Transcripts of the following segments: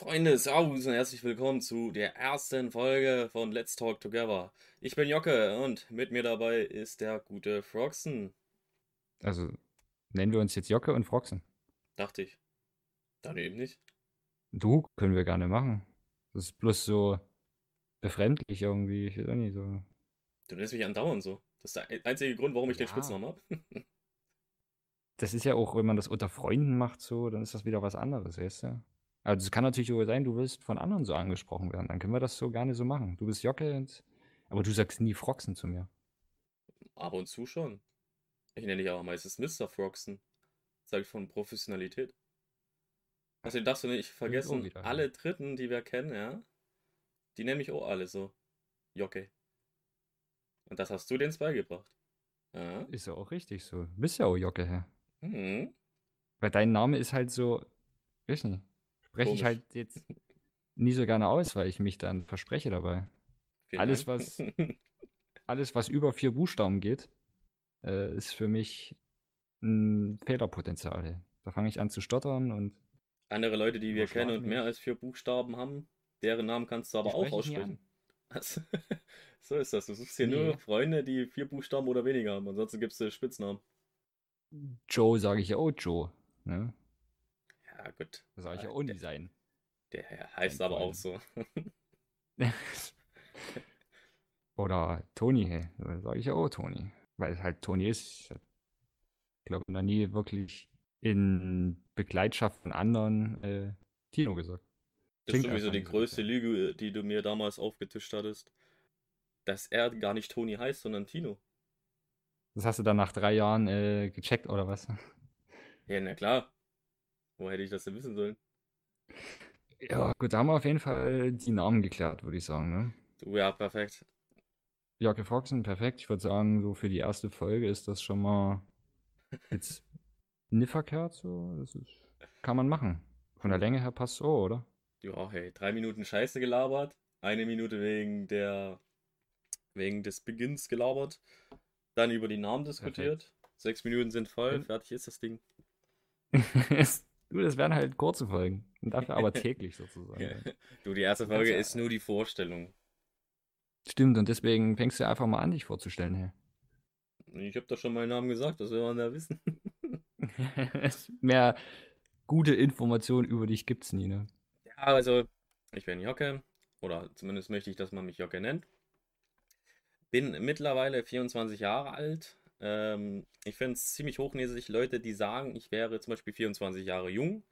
Freunde, Servus und herzlich willkommen zu der ersten Folge von Let's Talk Together. Ich bin Jocke und mit mir dabei ist der gute Froxen. Also nennen wir uns jetzt Jocke und Froxen. Dachte ich. Dann eben nicht. Du können wir gerne machen. Das ist bloß so befremdlich irgendwie. Ich weiß auch nicht so. Du nennst mich andauernd so. Das ist der einzige Grund, warum ich den Ja. Spitznamen habe. Das ist ja auch, wenn man das unter Freunden macht, so, dann ist das wieder was anderes, weißt du? Also es kann natürlich auch sein, du willst von anderen so angesprochen werden. Dann können wir das so gerne so machen. Du bist Jocke, und, aber du sagst nie Froxen zu mir. Ab und zu schon. Ich nenne dich aber meistens Mr. Froxen. Zeigt von Professionalität. Also darfst du nicht vergessen, wieder, ja. alle Dritten, die wir kennen, ja, die nennen mich auch alle so. Jocke. Und das hast du denen beigebracht. Ja. Ist ja auch richtig so. Du bist ja auch Jocke, hä? Mhm. Weil dein Name ist halt so, weiß nicht, spreche ich halt jetzt nie so gerne aus, weil ich mich dann verspreche dabei. Vielen Alles, Dank. was- Alles, was über vier Buchstaben geht, äh, ist für mich ein Fehlerpotenzial. Da fange ich an zu stottern und Andere Leute, die wir kennen und mehr als vier Buchstaben haben, deren Namen kannst du aber auch aussprechen. Also, so ist das. Du suchst hier Nee. nur Freunde, die vier Buchstaben oder weniger haben. Ansonsten gibst du Spitznamen. Joe sage ich ja auch Joe. Ne? Ja, gut. Das sage ich ja Äh, auch der- sein. Der heißt aber auch so. Oder Toni, sage ich ja auch Toni. Weil es halt Toni ist. Ich glaube, noch nie wirklich in Begleitschaft von anderen äh, Tino gesagt. Das ist sowieso die größte gut, Lüge, die du mir damals aufgetischt hattest. Dass er gar nicht Toni heißt, sondern Tino. Das hast du dann nach drei Jahren äh, gecheckt, oder was? Ja, na klar. Wo hätte ich das denn wissen sollen? Ja, gut, da haben wir auf jeden Fall die Namen geklärt, würde ich sagen. Ne? Du, ja, perfekt. Jocke Foxen, perfekt. Ich würde sagen, so für die erste Folge ist das schon mal jetzt nicht verkehrt. So. Das ist, kann man machen. Von der Länge her passt so, oder? Ja, hey, drei Minuten Scheiße gelabert, eine Minute wegen der, wegen des Beginns gelabert, dann über die Namen diskutiert, sechs Minuten sind voll, fertig ist das Ding. du, das wären halt kurze Folgen. Und dafür aber täglich sozusagen. Du, die erste Folge ist nur die Vorstellung. Stimmt, und deswegen fängst du einfach mal an, dich vorzustellen. Hey. Ich habe doch schon meinen Namen gesagt, das will man ja wissen. Mehr gute Informationen über dich gibt's nie, ne? Ja, also, ich bin Jocke, oder zumindest möchte ich, dass man mich Jocke nennt. Bin mittlerweile 24 Jahre alt. Ähm, ich finde es ziemlich hochnäsig, Leute, die sagen, ich wäre zum Beispiel 24 Jahre jung.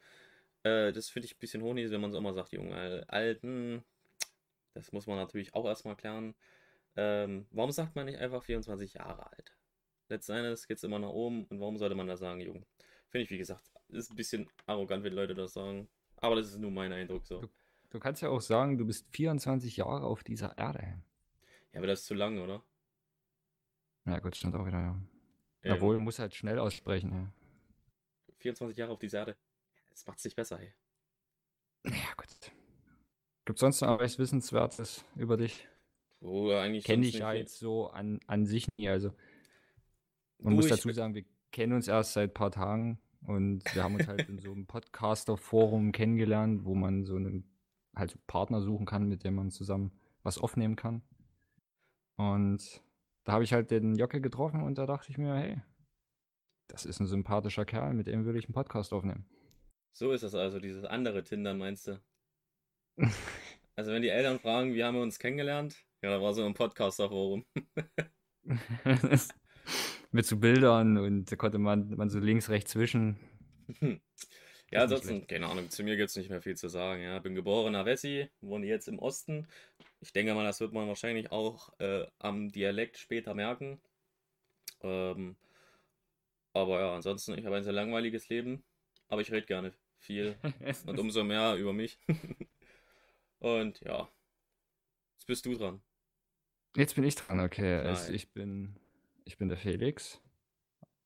Äh, das finde ich ein bisschen hochnäsig, wenn man so immer sagt, jung, äh, alt. hm, das muss man natürlich auch erstmal klären. Ähm, warum sagt man nicht einfach 24 Jahre alt? Letzten Endes geht es immer nach oben und warum sollte man da sagen, jung? Finde ich, wie gesagt, ist ein bisschen arrogant, wenn Leute das sagen. Aber das ist nur mein Eindruck so. Du- Du kannst ja auch sagen, du bist 24 Jahre auf dieser Erde. Ja, aber das ist zu lang, oder? Ja, gut, stimmt auch wieder, ja. Ja, Obwohl, muss halt schnell aussprechen, ja. 24 Jahre auf dieser Erde. Das macht sich besser, ey. Ja, gut. Gibt sonst noch was Wissenswertes über dich? Oh, eigentlich Kenne ich ja nicht jetzt so an, an sich nie. Also, man Du, muss dazu sagen, wir kennen uns erst seit ein paar Tagen und wir haben uns halt in so einem Podcaster-Forum kennengelernt, wo man so einen halt so Partner suchen kann, mit dem man zusammen was aufnehmen kann. Und da habe ich halt den Jocke getroffen und da dachte ich mir, hey, das ist ein sympathischer Kerl, mit dem würde ich einen Podcast aufnehmen. So ist das also, dieses andere Tindern, meinst du? Also, wenn die Eltern fragen, wie haben wir uns kennengelernt? Ja, da war so ein Podcaster-Forum. mit so Bildern und da konnte man, man so links, rechts zwischen. Ja, Ist nicht ansonsten, keine Ahnung, zu mir gibt es nicht mehr viel zu sagen. Ja, bin geborener Wessi, wohne jetzt im Osten. Ich denke mal, das wird man wahrscheinlich auch äh, am Dialekt später merken. Ähm, aber ja, ansonsten, ich habe ein sehr langweiliges Leben, aber ich rede gerne viel und umso mehr über mich. und ja, jetzt bist du dran. Jetzt bin ich dran, okay. Also ich bin, ich bin der Felix,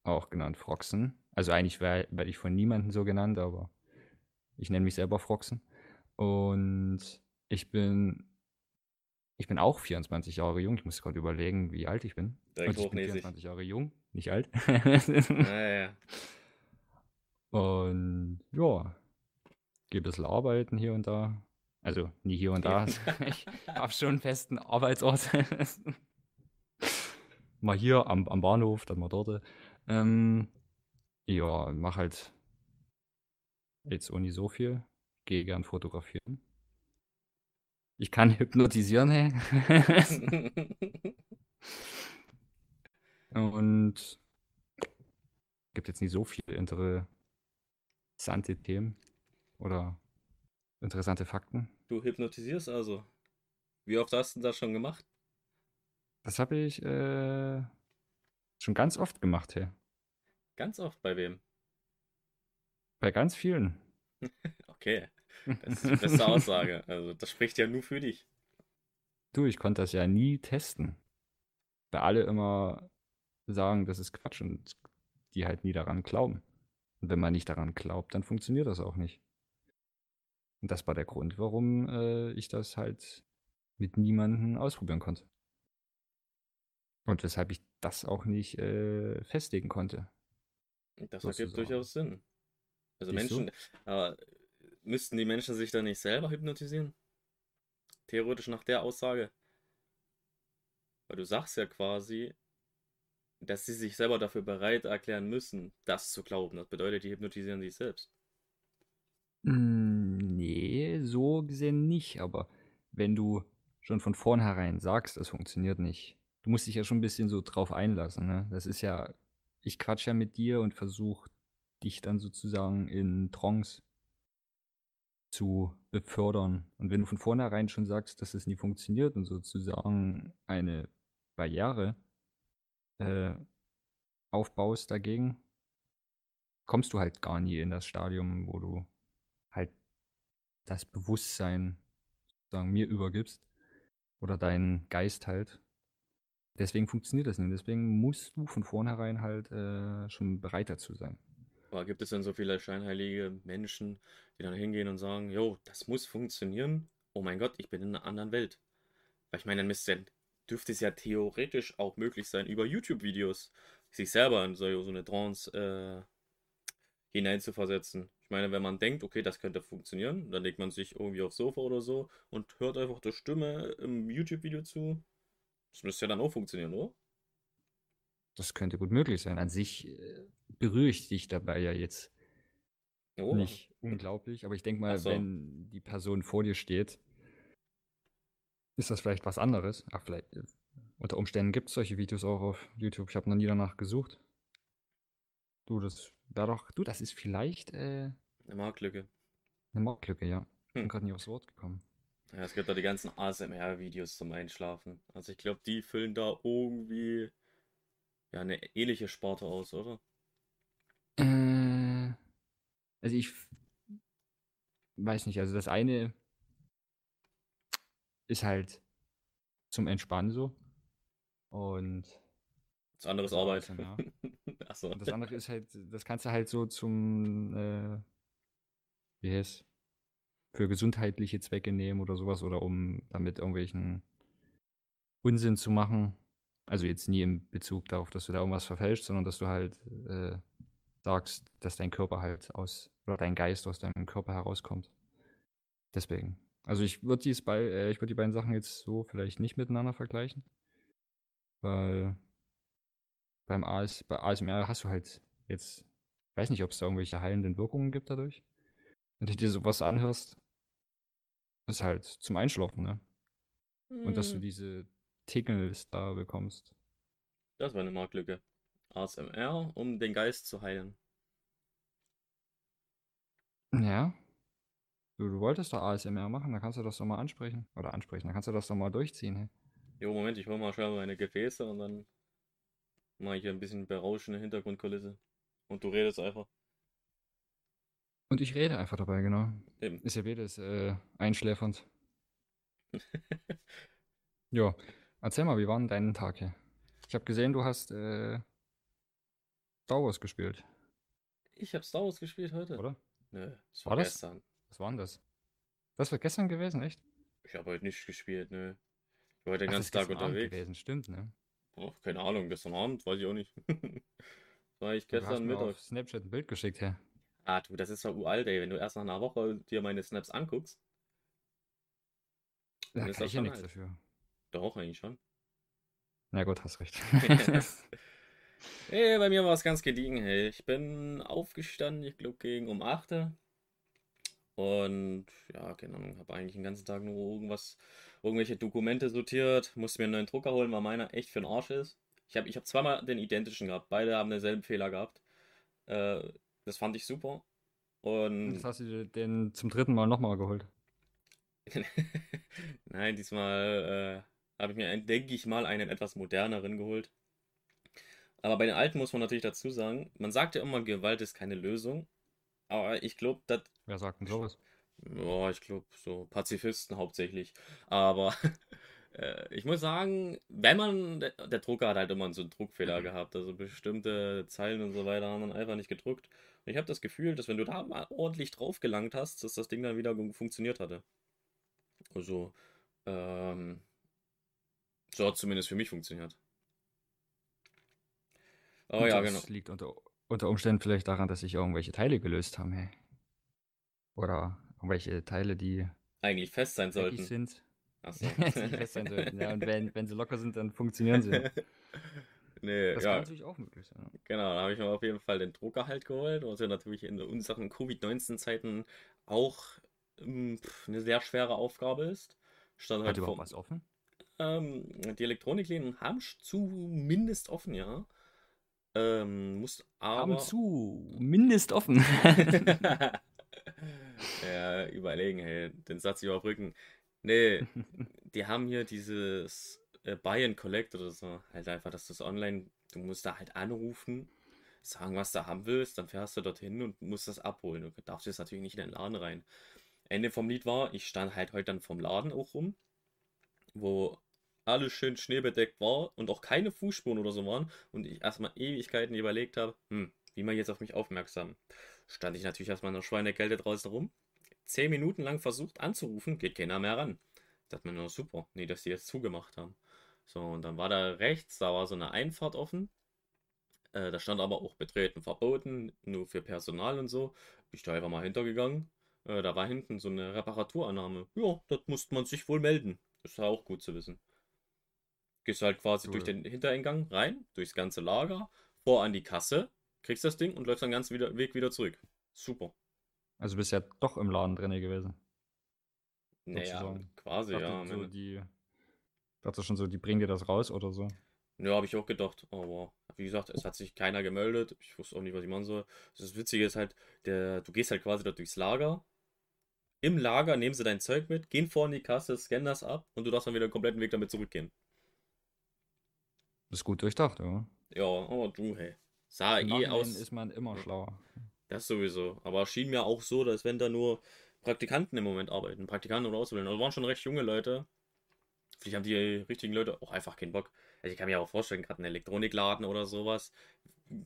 auch genannt Froxen. Also eigentlich werde werd ich von niemandem so genannt, aber ich nenne mich selber Froxen. Und ich bin, ich bin auch 24 Jahre jung. Ich muss gerade überlegen, wie alt ich bin. Direkt Also ich bin hochnäsig. 24 Jahre jung, nicht alt. Naja, Und ja, gehe ein bisschen arbeiten hier und da. Also nie hier und da. ich habe schon einen festen Arbeitsort. mal hier am, am Bahnhof, dann mal dort. Ähm, ja, mach halt jetzt ohne so viel. Gehe gern fotografieren. Ich kann hypnotisieren, hey. Und gibt jetzt nicht so viele interessante Themen oder interessante Fakten. Du hypnotisierst also. Wie oft hast du das schon gemacht? Das habe ich äh, schon ganz oft gemacht, hey. Ganz oft bei wem? Bei ganz vielen. okay, das ist die beste Aussage. Also das spricht ja nur für dich. Du, ich konnte das ja nie testen. Weil alle immer sagen, das ist Quatsch und die halt nie daran glauben. Und wenn man nicht daran glaubt, dann funktioniert das auch nicht. Und das war der Grund, warum äh, ich das halt mit niemandem ausprobieren konnte. Und weshalb ich das auch nicht äh, festlegen konnte. Das ergibt durchaus Sinn. Also Siehst Menschen, aber müssten die Menschen sich dann nicht selber hypnotisieren? Theoretisch nach der Aussage. Weil du sagst ja quasi, dass sie sich selber dafür bereit erklären müssen, das zu glauben. Das bedeutet, die hypnotisieren sich selbst. Hm, nee, so gesehen nicht. Aber wenn du schon von vornherein sagst, das funktioniert nicht, du musst dich ja schon ein bisschen so drauf einlassen. Ne? Das ist ja, ich quatsch ja mit dir und versuche dich dann sozusagen in Trance zu befördern. Und wenn du von vornherein schon sagst, dass es nie funktioniert und sozusagen eine Barriere äh, aufbaust dagegen, kommst du halt gar nie in das Stadium, wo du halt das Bewusstsein sozusagen mir übergibst oder deinen Geist halt. Deswegen funktioniert das nicht. Deswegen musst du von vornherein halt äh, schon bereit dazu sein. Aber gibt es denn so viele scheinheilige Menschen, die dann hingehen und sagen, jo, das muss funktionieren? Oh mein Gott, ich bin in einer anderen Welt. Weil ich meine, dann müsste, dürfte es ja theoretisch auch möglich sein, über YouTube-Videos sich selber in so, eine Trance äh, hineinzuversetzen. Ich meine, wenn man denkt, okay, das könnte funktionieren, dann legt man sich irgendwie aufs Sofa oder so und hört einfach der Stimme im YouTube-Video zu. Das müsste ja dann auch funktionieren, oder? Das könnte gut möglich sein. An sich äh, berühre ich dich dabei ja jetzt oh. nicht unglaublich, aber ich denke mal, so. wenn die Person vor dir steht, ist das vielleicht was anderes. Ach, vielleicht. Äh, unter Umständen gibt es solche Videos auch auf YouTube. Ich habe noch nie danach gesucht. Du, das wäre doch. Du, das ist vielleicht. Äh, eine Marktlücke. Eine Marktlücke, ja. Ich bin hm. gerade nie aufs Wort gekommen. Ja, es gibt da die ganzen ASMR-Videos zum Einschlafen. Also ich glaube, die füllen da irgendwie ja eine ähnliche Sparte aus, oder? Äh, also ich weiß nicht, also das eine ist halt zum Entspannen so. Und das andere ist Arbeit. Ja. Achso. Das andere ist halt, das kannst du halt so zum, äh, wie heißt für gesundheitliche Zwecke nehmen oder sowas oder um damit irgendwelchen Unsinn zu machen. Also jetzt nie im Bezug darauf, dass du da irgendwas verfälscht, sondern dass du halt äh, sagst, dass dein Körper halt aus, oder dein Geist aus deinem Körper herauskommt. Deswegen. Also ich würde äh, ich würde die beiden Sachen jetzt so vielleicht nicht miteinander vergleichen. Weil beim AS, bei ASMR hast du halt jetzt, ich weiß nicht, ob es da irgendwelche heilenden Wirkungen gibt dadurch. Wenn du dir sowas anhörst, ist halt zum Einschlafen, ne? Mhm. Und dass du hm. diese Tingles da bekommst. Das war eine Marktlücke. ASMR, um den Geist zu heilen. Ja. Du, du wolltest doch ASMR machen, dann kannst du das doch mal ansprechen. Oder ansprechen, dann kannst du das doch mal durchziehen. Hey. Jo, Moment, ich hole mal schnell meine Gefäße und dann mache ich hier ein bisschen berauschende Hintergrundkulisse. Und du redest einfach. Und ich rede einfach dabei, genau. Eben. Ist ja beides äh, einschläfernd. ja, erzähl mal, wie war denn dein Tag hier? Ich habe gesehen, du hast äh, Star Wars gespielt. Ich habe Star Wars gespielt heute. Oder? Nö, das war, war das? gestern. Was war denn das? Das war gestern gewesen, echt? Ich habe heute nicht gespielt, nö. Ich war heute den Ach, ganzen Tag unterwegs. gewesen, stimmt, ne? Oh, keine Ahnung, gestern Abend, weiß ich auch nicht. war ich gestern Mittag. Auf Snapchat ein Bild geschickt, ja. Ah, du, das ist ja uralt, ey. Wenn du erst nach einer Woche dir meine Snaps anguckst. Da ist kann das ich ja schon nichts alt. dafür. Doch, eigentlich schon. Na gut, hast recht. Ey, bei mir war es ganz gediegen, hey. Ich bin aufgestanden, ich glaube gegen um 8. Uhr. Und ja, genau, habe eigentlich den ganzen Tag nur irgendwas, irgendwelche Dokumente sortiert, musste mir einen neuen Drucker holen, weil meiner echt für den Arsch ist. Ich habe ich hab zweimal den identischen gehabt, beide haben denselben Fehler gehabt. Äh, das fand ich super. Und Jetzt hast du dir den zum dritten Mal nochmal geholt. Nein, diesmal äh, habe ich mir, denke ich mal, einen etwas moderneren geholt. Aber bei den alten muss man natürlich dazu sagen, man sagt ja immer, Gewalt ist keine Lösung. Aber ich glaube, das, Wer sagt denn sowas? ja, ich glaube, so Pazifisten hauptsächlich. Aber äh, ich muss sagen, wenn man, der, Drucker hat halt immer so einen Druckfehler gehabt. Also bestimmte Zeilen und so weiter haben dann einfach nicht gedruckt. Und ich habe das Gefühl, dass wenn du da mal ordentlich drauf gelangt hast, dass das Ding dann wieder funktioniert hatte. Also, ähm, so hat zumindest für mich funktioniert. Oh Und ja, das genau. liegt unter, unter Umständen vielleicht daran, dass sich irgendwelche Teile gelöst haben, hey. Oder irgendwelche Teile, die Eigentlich fest sein sollten. sind, Achso. die fest sein sollten. Ja, und wenn, wenn sie locker sind, dann funktionieren sie. Nee, Das ja, kann natürlich auch möglich sein. genau. Da habe ich mir auf jeden Fall den Drucker halt geholt, was ja natürlich in unseren Covid-19-Zeiten auch ähm, pf, eine sehr schwere Aufgabe ist. Stand Hat halt überhaupt vor, was offen? Ähm, die Elektronikläden haben zumindest offen, ja. Ähm, muss Haben aber. zu, mindest offen. ja, überlegen, hey, den Satz überbrücken. Nee, die haben hier dieses äh, Buy and Collect oder so. Halt einfach, dass das online, du musst da halt anrufen, sagen, was du haben willst, dann fährst du dorthin und musst das abholen. Du darfst jetzt natürlich nicht in den Laden rein. Ende vom Lied war, ich stand halt heute dann vom Laden auch rum, wo alles schön schneebedeckt war und auch keine Fußspuren oder so waren und ich erstmal Ewigkeiten überlegt habe, hm, wie man jetzt auf mich aufmerksam. Stand ich natürlich erstmal in der Schweinekälte draußen rum. Zehn Minuten lang versucht anzurufen, geht keiner mehr ran. Dachte mir nur, super, nee, dass die jetzt zugemacht haben. So, und dann war da rechts, da war so eine Einfahrt offen. Äh, da stand aber auch betreten verboten, nur für Personal und so. Bin ich da einfach mal hintergegangen. Äh, da war hinten so eine Reparaturannahme. Ja, das musste man sich wohl melden. Das war auch gut zu wissen. Gehst halt quasi Cool. durch den Hintereingang rein, durchs ganze Lager, vor an die Kasse, kriegst das Ding und läufst den ganzen wieder, Weg wieder zurück. Super. Also bist ja doch im Laden drin gewesen. Naja, Sozusagen. quasi, dachte, ja. so die, dachte schon so, die bringen dir das raus oder so. Ja, habe ich auch gedacht. Aber wie gesagt, es hat sich keiner gemeldet. Ich wusste auch nicht, was ich machen soll. Das Witzige ist halt, der, du gehst halt quasi da durchs Lager. Im Lager nehmen sie dein Zeug mit, gehen vor in die Kasse, scannen das ab und du darfst dann wieder den kompletten Weg damit zurückgehen. Das ist gut durchdacht, ja. Ja, aber du, hey. Sah Im eh aus. ist man immer schlauer. Das sowieso. Aber schien mir auch so, dass wenn da nur Praktikanten im Moment arbeiten, Praktikanten oder Auszubildende, also waren schon recht junge Leute. Vielleicht haben die richtigen Leute auch einfach keinen Bock. Also ich kann mir auch vorstellen, gerade ein Elektronikladen oder sowas,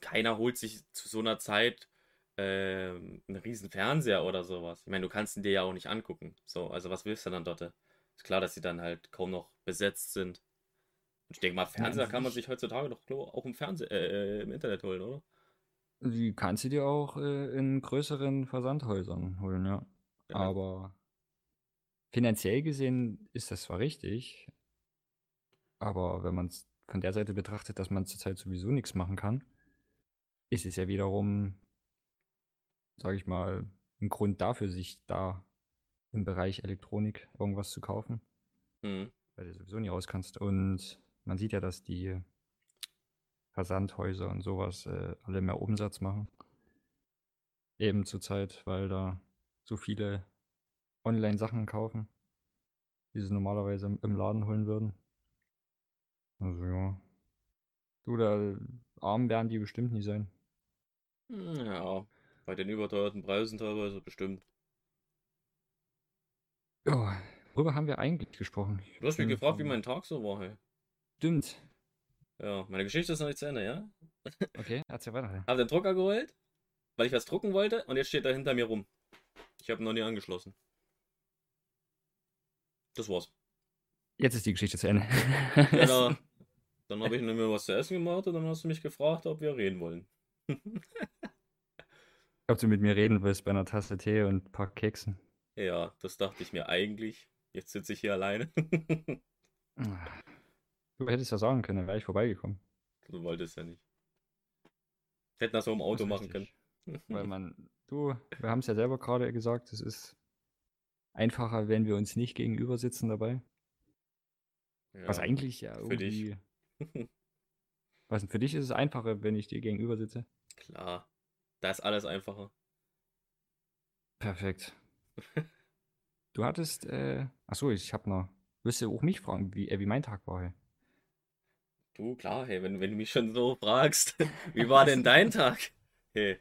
keiner holt sich zu so einer Zeit ähm, einen riesen Fernseher oder sowas. Ich meine, du kannst ihn dir ja auch nicht angucken. So, also was willst du dann dort? Ist klar, dass sie dann halt kaum noch besetzt sind. Und ich denke mal, Fernseher an kann man sich- heutzutage doch auch im Fernseh äh, äh, im Internet holen, oder? Die kannst du dir auch äh, in größeren Versandhäusern holen, ja. Ja. Aber finanziell gesehen ist das zwar richtig, aber wenn man es von der Seite betrachtet, dass man zurzeit sowieso nichts machen kann, ist es ja wiederum, sage ich mal, ein Grund dafür, sich da im Bereich Elektronik irgendwas zu kaufen, Mhm. weil du sowieso nie raus kannst. Und man sieht ja, dass die Versandhäuser und sowas äh, alle mehr Umsatz machen. Eben zurzeit, weil da so viele Online-Sachen kaufen, die sie normalerweise im, Laden holen würden. Also ja. Du, da arm werden die bestimmt nie sein. Hm, Ja, bei den überteuerten Preisen teilweise bestimmt. Ja, worüber haben wir eigentlich gesprochen? Du hast mich gefragt, wie mein Tag so war, hey. Stimmt. Ja, meine Geschichte ist noch nicht zu Ende, ja? Okay, erzähl weiter. Hab den Drucker geholt, weil ich was drucken wollte und jetzt steht er hinter mir rum. Ich habe ihn noch nie angeschlossen. Das war's. Jetzt ist die Geschichte zu Ende. Genau. Dann habe ich mir was zu essen gemacht und dann hast du mich gefragt, ob wir reden wollen. Ob du mit mir reden willst bei einer Tasse Tee und ein paar Keksen. Ja, das dachte ich mir eigentlich. Jetzt sitze ich hier alleine. Du hättest ja sagen können, dann wäre ich vorbeigekommen. Du wolltest ja nicht. Hätten das so im Auto machen können. Weil man, du, wir haben es ja selber gerade gesagt, es ist einfacher, wenn wir uns nicht gegenüber sitzen dabei. Was Ja, eigentlich ja für dich. irgendwie. Was denn, für dich ist es einfacher, wenn ich dir gegenüber sitze? Klar. Da ist alles einfacher. Perfekt. Du hattest, äh, achso, ich hab noch. Willst du auch mich fragen, wie, äh, wie mein Tag war? Hey? Du, klar, hey, wenn, wenn du mich schon so fragst, wie war denn dein Tag? Hey,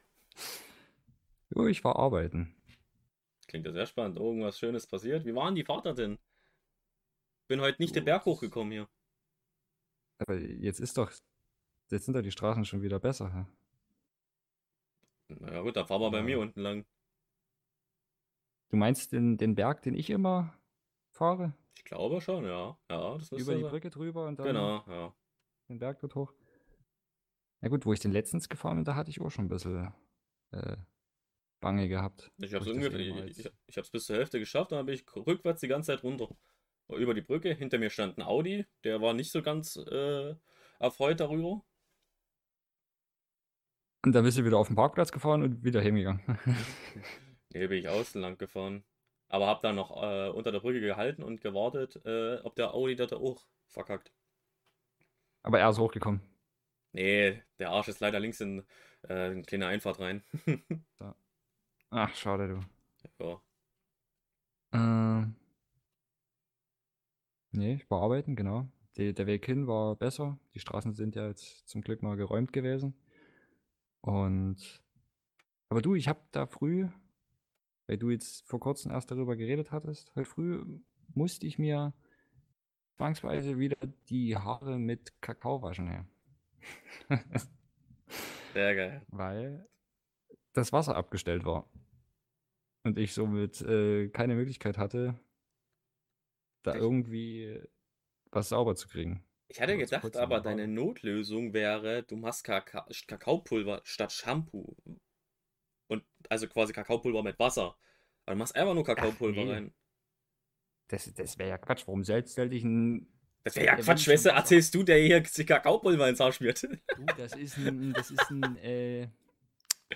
Jo, ich war arbeiten. klingt ja sehr spannend. Irgendwas Schönes passiert. Wie waren die Vater denn? Bin heute nicht den Du, Berg hochgekommen hier. Aber jetzt ist doch, jetzt sind doch die Straßen schon wieder besser. hä? Na ja, gut, da fahren wir bei Ja. mir unten lang. Du meinst den, den Berg, den ich immer fahre? Ich glaube schon, ja. Ja, das Über die sein. Brücke drüber und dann Genau, ja. den Berg dort hoch? Na gut, wo ich den letztens gefahren bin, da hatte ich auch schon ein bisschen äh, Bange gehabt. Ich hab's, ich ich, ich, ich hab's bis zur Hälfte geschafft, dann bin ich rückwärts die ganze Zeit runter. Über die Brücke, hinter mir stand ein Audi, der war nicht so ganz äh, erfreut darüber. Und dann bist du wieder auf den Parkplatz gefahren und wieder heimgegangen. Nee, bin ich außen lang gefahren. Aber hab dann noch äh, unter der Brücke gehalten und gewartet, äh, ob der Audi da auch verkackt. Aber er ist hochgekommen. Nee, der Arsch ist leider links in äh, eine kleine Einfahrt rein. Ach, schade, du. ja. Ähm, nee, ich war arbeiten, genau. Die, der Weg hin war besser. Die Straßen sind ja jetzt zum Glück mal geräumt gewesen. Und aber du, ich habe da früh, weil du jetzt vor kurzem erst darüber geredet hattest, heute früh musste ich mir zwangsweise wieder die Haare mit Kakao waschen, ja. Sehr geil. weil das Wasser abgestellt war. Und ich somit äh, keine Möglichkeit hatte, da irgendwie was sauber zu kriegen. Ich hatte gedacht, aber deine. Notlösung wäre, du machst Kaka Kakaopulver statt Shampoo. Und also quasi Kakaopulver mit Wasser. Aber du machst einfach nur Kakaopulver nee. rein. Das, das wäre ja Quatsch. Warum soll, sollte ich ein. Das wäre ja Quatsch, Schwester, Wasser- erzählst du, der hier sich Kakaopulver ins Haar schmiert. Du, das ist ein. Das ist ein. Äh,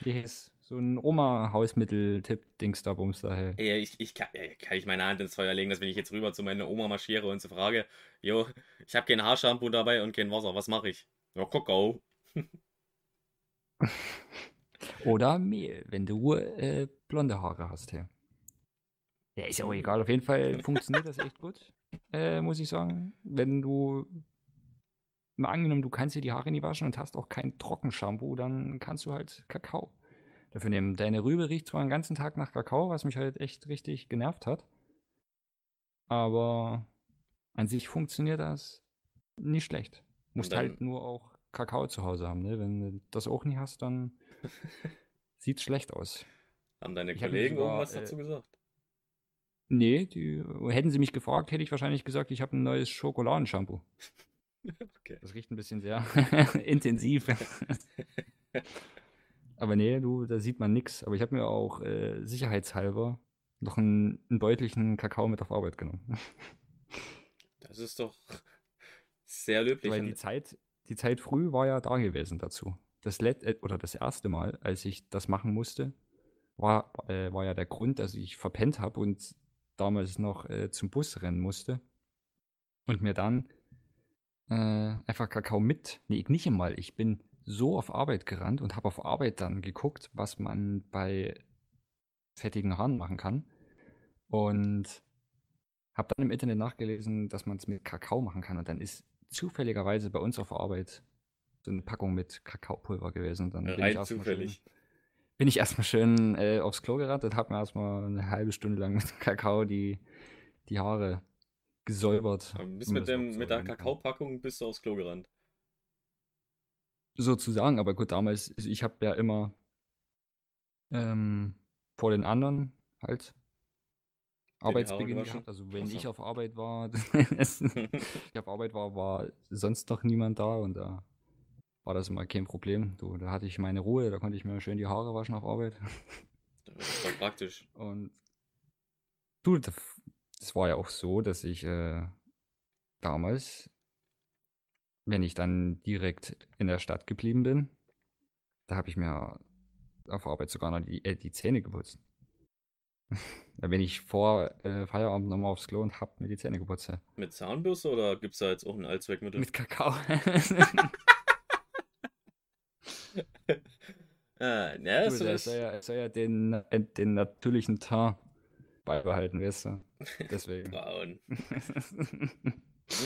heißt so ein Oma-Hausmittel-Tipp-Dings da, Bums da. Hey. Ja, ich, ich kann, ja, kann ich meine Hand ins Feuer legen, dass wenn ich jetzt rüber zu meiner Oma marschiere und sie frage, jo, ich habe kein Haarshampoo dabei und kein Wasser, was mache ich? Ja, Kakao. Oder Mehl, wenn du äh, blonde Haare hast. Hey. Ja, ist ja auch egal. Auf jeden Fall funktioniert das echt gut, äh, muss ich sagen. Wenn du mal angenommen, du kannst dir die Haare nie waschen und hast auch kein Trockenshampoo, dann kannst du halt Kakao dafür nehmen. Deine Rübe riecht zwar den ganzen Tag nach Kakao, was mich halt echt richtig genervt hat. Aber an sich funktioniert das nicht schlecht. Musst halt nur auch Kakao zu Hause haben, ne? Wenn du das auch nie hast, dann sieht's schlecht aus. Haben deine Ich Kollegen sogar, irgendwas äh, dazu gesagt? Nee, die, hätten sie mich gefragt, hätte ich wahrscheinlich gesagt, ich habe ein neues Schokoladenshampoo. Okay. Das riecht ein bisschen sehr intensiv. Aber nee, du, da sieht man nix. Aber ich habe mir auch äh, sicherheitshalber noch einen, einen deutlichen Kakao mit auf Arbeit genommen. Das ist doch sehr löblich. Weil die Zeit, die Zeit früh war ja da gewesen dazu. Das Let äh, oder das erste Mal, als ich das machen musste, war, äh, war ja der Grund, dass ich verpennt habe und damals noch äh, zum Bus rennen musste. Und mir dann äh, einfach Kakao mit. Nee, nicht einmal. Ich bin so auf Arbeit gerannt und habe auf Arbeit dann geguckt, was man bei fettigen Haaren machen kann. Und habe dann im Internet nachgelesen, dass man es mit Kakao machen kann. Und dann ist zufälligerweise bei uns auf Arbeit so eine Packung mit Kakaopulver gewesen. Und dann bin ich zufällig. Schön, bin ich erstmal schön äh, aufs Klo gerannt und habe mir erstmal eine halbe Stunde lang mit Kakao die, die Haare gesäubert. Aber Bis wenn man mit, dem, mit der. Kakaopackung bist du aufs Klo gerannt. Sozusagen, aber gut, damals, also ich habe ja immer ähm, vor den anderen halt Arbeitsbeginn gehabt. Also wenn Ach so. ich auf Arbeit war, ich auf Arbeit war, war sonst noch niemand da und da war war das immer kein Problem. Du, da hatte ich meine Ruhe, da konnte ich mir schön die Haare waschen auf Arbeit. Das doch praktisch. Und du, das das war ja auch so, dass ich äh, damals, wenn ich dann direkt in der Stadt geblieben bin, da habe ich mir auf Arbeit sogar noch die, äh, die Zähne geputzt. da bin ich vor äh, Feierabend nochmal aufs Klo und hab mir die Zähne geputzt. Mit Zahnbürste oder gibt es da jetzt auch ein Allzweckmittel? Mit Kakao. Ah, ja, Du, ist, soll ja, soll ja den, äh, den natürlichen Teint beibehalten, weißt du? Deswegen. braun.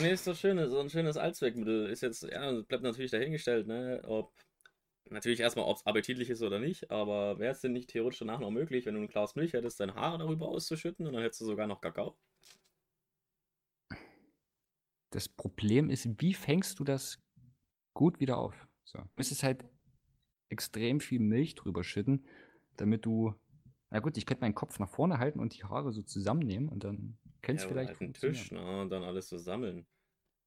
Nee, ist doch schön, so ein schönes Allzweckmittel. Ist jetzt, ja, bleibt natürlich dahingestellt, ne? Ob, natürlich erstmal, ob es appetitlich ist oder nicht, aber wäre es denn nicht theoretisch danach noch möglich, wenn du ein Glas Milch hättest, deine Haare darüber auszuschütten und dann hättest du sogar noch Kakao? Das Problem ist, wie fängst du das gut wieder auf? So. Du müsstest halt extrem viel Milch drüber schütten, damit du. Na gut, ich könnte meinen Kopf nach vorne halten und die Haare so zusammennehmen und dann könnte es Ja, vielleicht halt einen funktionieren. Tisch, ne? Und dann alles so sammeln.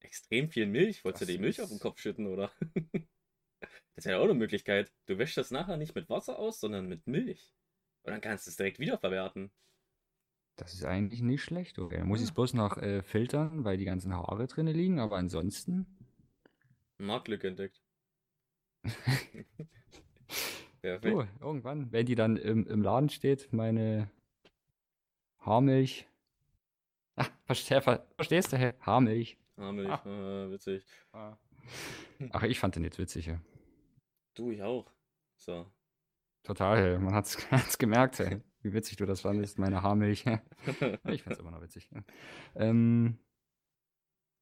Extrem viel Milch. Wolltest du Das die Milch auf den Kopf schütten, oder? Das ist ja auch eine Möglichkeit. Du wäschst das nachher nicht mit Wasser aus, sondern mit Milch. Und dann kannst du es direkt wiederverwerten. Das ist eigentlich nicht schlecht, okay. Dann muss ich es Ja. bloß noch äh, filtern, weil die ganzen Haare drin liegen, aber ansonsten. Marktlücke entdeckt. Perfekt. Du, irgendwann, wenn die dann im, im Laden steht, meine Haarmilch. Ach, verste, ver, verstehst du? Haarmilch. Haarmilch, Ah. äh, witzig. Ach, ich fand den jetzt witzig, ja. Du, ich auch. So. Total, hey. man hat's, hat's gemerkt, hey. wie witzig du das fandest, meine Haarmilch. ich find's immer noch witzig. Ähm,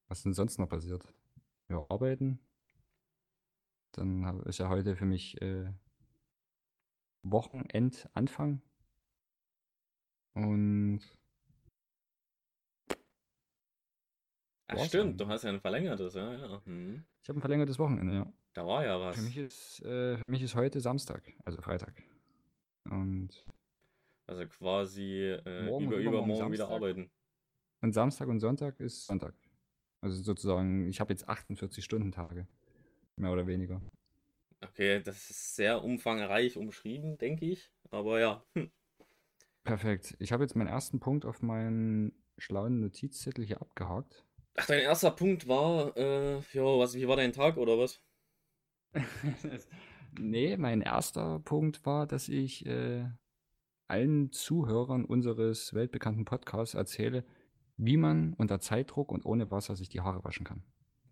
was ist denn sonst noch passiert? Ja, arbeiten. Dann ist ja heute für mich äh, Wochenendanfang. Und Ach, stimmt, du hast ja ein verlängertes, ja, ja. Hm. ich habe ein verlängertes Wochenende, ja. Da war ja was. Für mich ist, äh, für mich ist heute Samstag, also Freitag. Und, Also quasi äh, Morgen über übermorgen übermorgen wieder arbeiten. und Samstag und Sonntag ist Sonntag. Also sozusagen, ich habe jetzt 48 Stunden Tage. Mehr oder weniger. Okay, das ist sehr umfangreich umschrieben, denke ich. Aber ja. Hm. Perfekt. Ich habe jetzt meinen ersten Punkt auf meinen schlauen Notizzettel hier abgehakt. Ach, dein erster Punkt war, äh, jo, was, wie war dein Tag oder was? nee, mein erster Punkt war, dass ich äh, allen Zuhörern unseres weltbekannten Podcasts erzähle, wie man unter Zeitdruck und ohne Wasser sich die Haare waschen kann.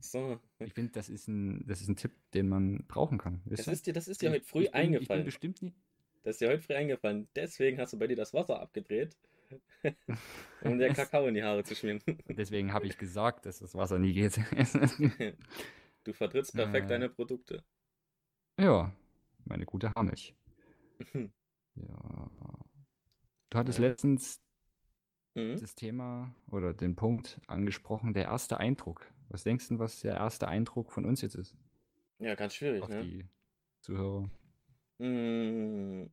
So. Ich finde, das ist ein, das ist ein Tipp, den man brauchen kann. Das ist dir, das ist dir heute früh ich bin, Ich bin eingefallen. bestimmt nie. Das ist dir heute früh eingefallen. Deswegen hast du bei dir das Wasser abgedreht, um dir Kakao in die Haare zu schmieren. Deswegen habe ich gesagt, dass das Wasser nie geht. Du vertrittst perfekt Äh. deine Produkte. ja, meine gute Haarmilch. Ja. Du hattest Ja. letztens Mhm. das Thema oder den Punkt angesprochen, der erste Eindruck. Was denkst du, was der erste Eindruck von uns jetzt ist? Ja, ganz schwierig, Auf ne? die Zuhörer. Mm,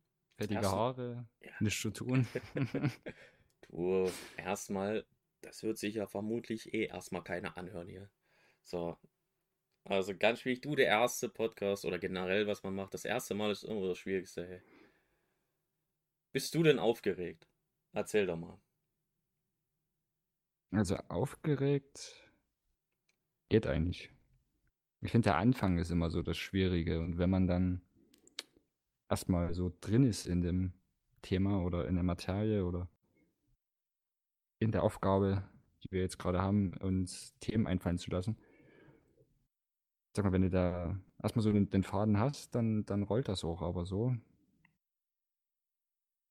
Fettige Erste- Haare, Ja. nichts zu tun. Du, erstmal, das wird sich ja vermutlich eh erstmal keiner anhören hier. So. Also ganz schwierig, du der erste Podcast oder generell, was man macht, das erste Mal ist immer das Schwierigste, hey. Bist du denn aufgeregt? Erzähl doch mal. Also aufgeregt geht eigentlich. Ich finde, der Anfang ist immer so das Schwierige. Und wenn man dann erstmal so drin ist in dem Thema oder in der Materie oder in der Aufgabe, die wir jetzt gerade haben, uns Themen einfallen zu lassen. Sag mal, wenn du da erstmal so den, den Faden hast, dann, dann rollt das auch. Aber so,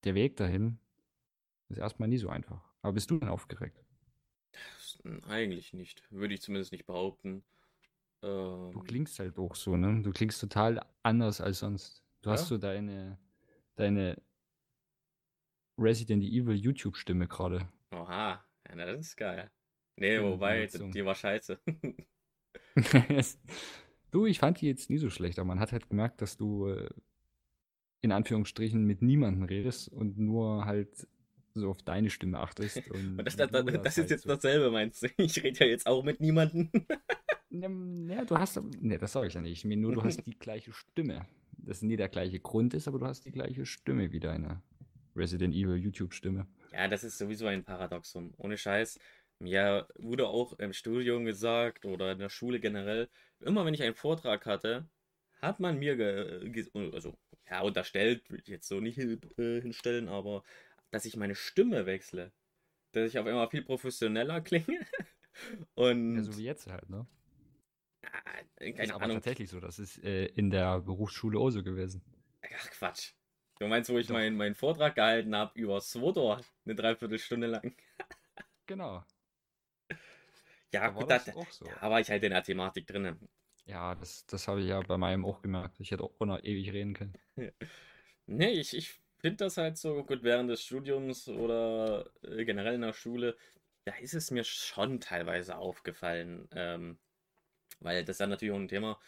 der Weg dahin ist erstmal nie so einfach. Aber bist du denn aufgeregt? Eigentlich nicht. Würde ich zumindest nicht behaupten. Ähm, Du klingst halt auch so, ne? Du klingst total anders als sonst. Du Ja? hast so deine, deine Resident Evil YouTube-Stimme gerade. Oha, ja, na, das ist geil. Nee, Ja, wobei, die war scheiße. du, ich fand die jetzt nie so schlecht, aber man hat halt gemerkt, dass du äh, in Anführungsstrichen mit niemandem redest und nur halt so auf deine Stimme achtest. Und, Und das, das, das, das ist halt jetzt so- dasselbe, meinst du? Ich rede ja jetzt auch mit niemandem. Ja, du hast, ne, das sage ich ja nicht. Nur du hast die gleiche Stimme. Das nie der gleiche Grund ist, aber du hast die gleiche Stimme wie deine Resident Evil YouTube-Stimme. Ja, das ist sowieso ein Paradoxum. Ohne Scheiß. Mir wurde auch im Studium gesagt oder in der Schule generell, immer wenn ich einen Vortrag hatte, hat man mir, also ja, unterstellt, will ich jetzt so nicht äh, hinstellen, aber dass ich meine Stimme wechsle. Dass ich auf einmal viel professioneller klinge. Und. Ja, so wie jetzt halt, ne? Äh, keine ist aber tatsächlich so. Das ist äh, in der Berufsschule auch so gewesen. Ach, Quatsch. Du meinst, wo ich meinen mein Vortrag gehalten habe über Swordor, eine Dreiviertelstunde lang. genau. Ja, da gut, das, auch so. da war ich halt in der Thematik drin. Ja, das, das habe ich ja bei meinem auch gemerkt. Ich hätte auch noch ewig reden können. nee, ich, ich finde das halt so gut während des Studiums oder äh, generell in der Schule. Da ist es mir schon teilweise aufgefallen. Ähm, weil das ist dann natürlich auch ein Thema,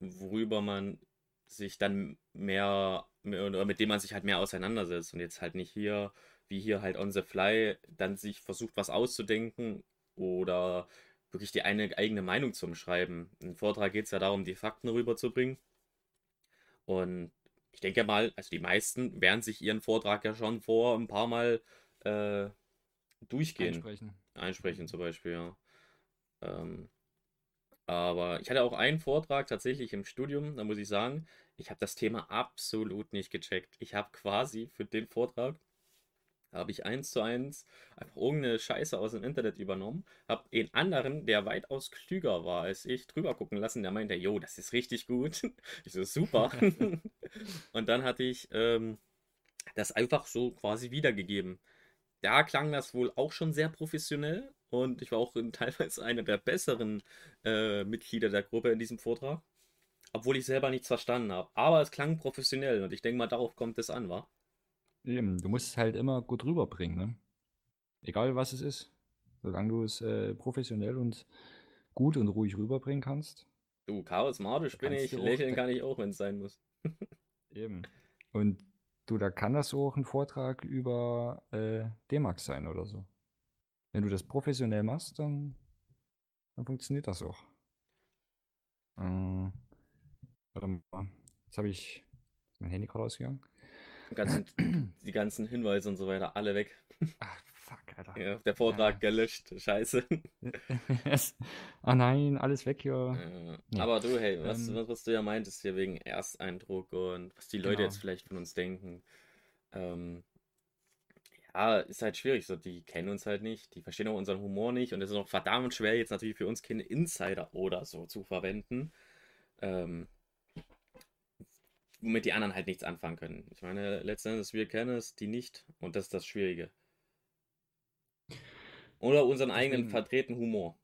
worüber man sich dann mehr, oder mit dem man sich halt mehr auseinandersetzt und jetzt halt nicht hier, wie hier halt on the fly, dann sich versucht, was auszudenken oder wirklich die eine eigene Meinung zum Schreiben. Im Vortrag geht es ja darum, die Fakten rüberzubringen. Und ich denke mal, also die meisten werden sich ihren Vortrag ja schon vor ein paar Mal äh, durchgehen. Einsprechen. Einsprechen zum Beispiel, ja. Ähm, aber ich hatte auch einen Vortrag tatsächlich im Studium, da muss ich sagen, ich habe das Thema absolut nicht gecheckt. Ich habe quasi für den Vortrag habe ich eins zu eins einfach irgendeine Scheiße aus dem Internet übernommen, habe einen anderen, der weitaus klüger war als ich, drüber gucken lassen, der meinte, jo, das ist richtig gut. Ich so, super. und dann hatte ich ähm, das einfach so quasi wiedergegeben. Da klang das wohl auch schon sehr professionell und ich war auch teilweise einer der besseren äh, Mitglieder der Gruppe in diesem Vortrag, obwohl ich selber nichts verstanden habe. Aber es klang professionell und ich denke mal, darauf kommt es an, wa? Eben, du musst es halt immer gut rüberbringen, ne? Egal was es ist. Solange du es äh, professionell und gut und ruhig rüberbringen kannst. Du, charismatisch bin ich, lächeln kann ich auch, wenn es sein muss. Eben. Und du, da kann das auch ein Vortrag über äh, D-Max sein oder so. Wenn du das professionell machst, dann, dann funktioniert das auch. Äh, warte mal. Jetzt habe ich mein Handy gerade ausgegangen. Ganzen, die ganzen Hinweise und so weiter, alle weg. Ach, fuck, Alter. Ja, der Vortrag ja. gelöscht, scheiße. Ah nein, alles weg hier. Ja. Ja. Aber du, hey, was, ähm, was du ja meintest hier wegen Ersteindruck und was die Leute genau. jetzt vielleicht von uns denken. Ähm, ja, ist halt schwierig. So, die kennen uns halt nicht, die verstehen auch unseren Humor nicht und es ist auch verdammt schwer, jetzt natürlich für uns keine Insider oder so zu verwenden. Ähm, womit die anderen halt nichts anfangen können. Ich meine, letztendlich, wir kennen es, die nicht, und das ist das Schwierige. Oder unseren eigenen verdrehten Humor.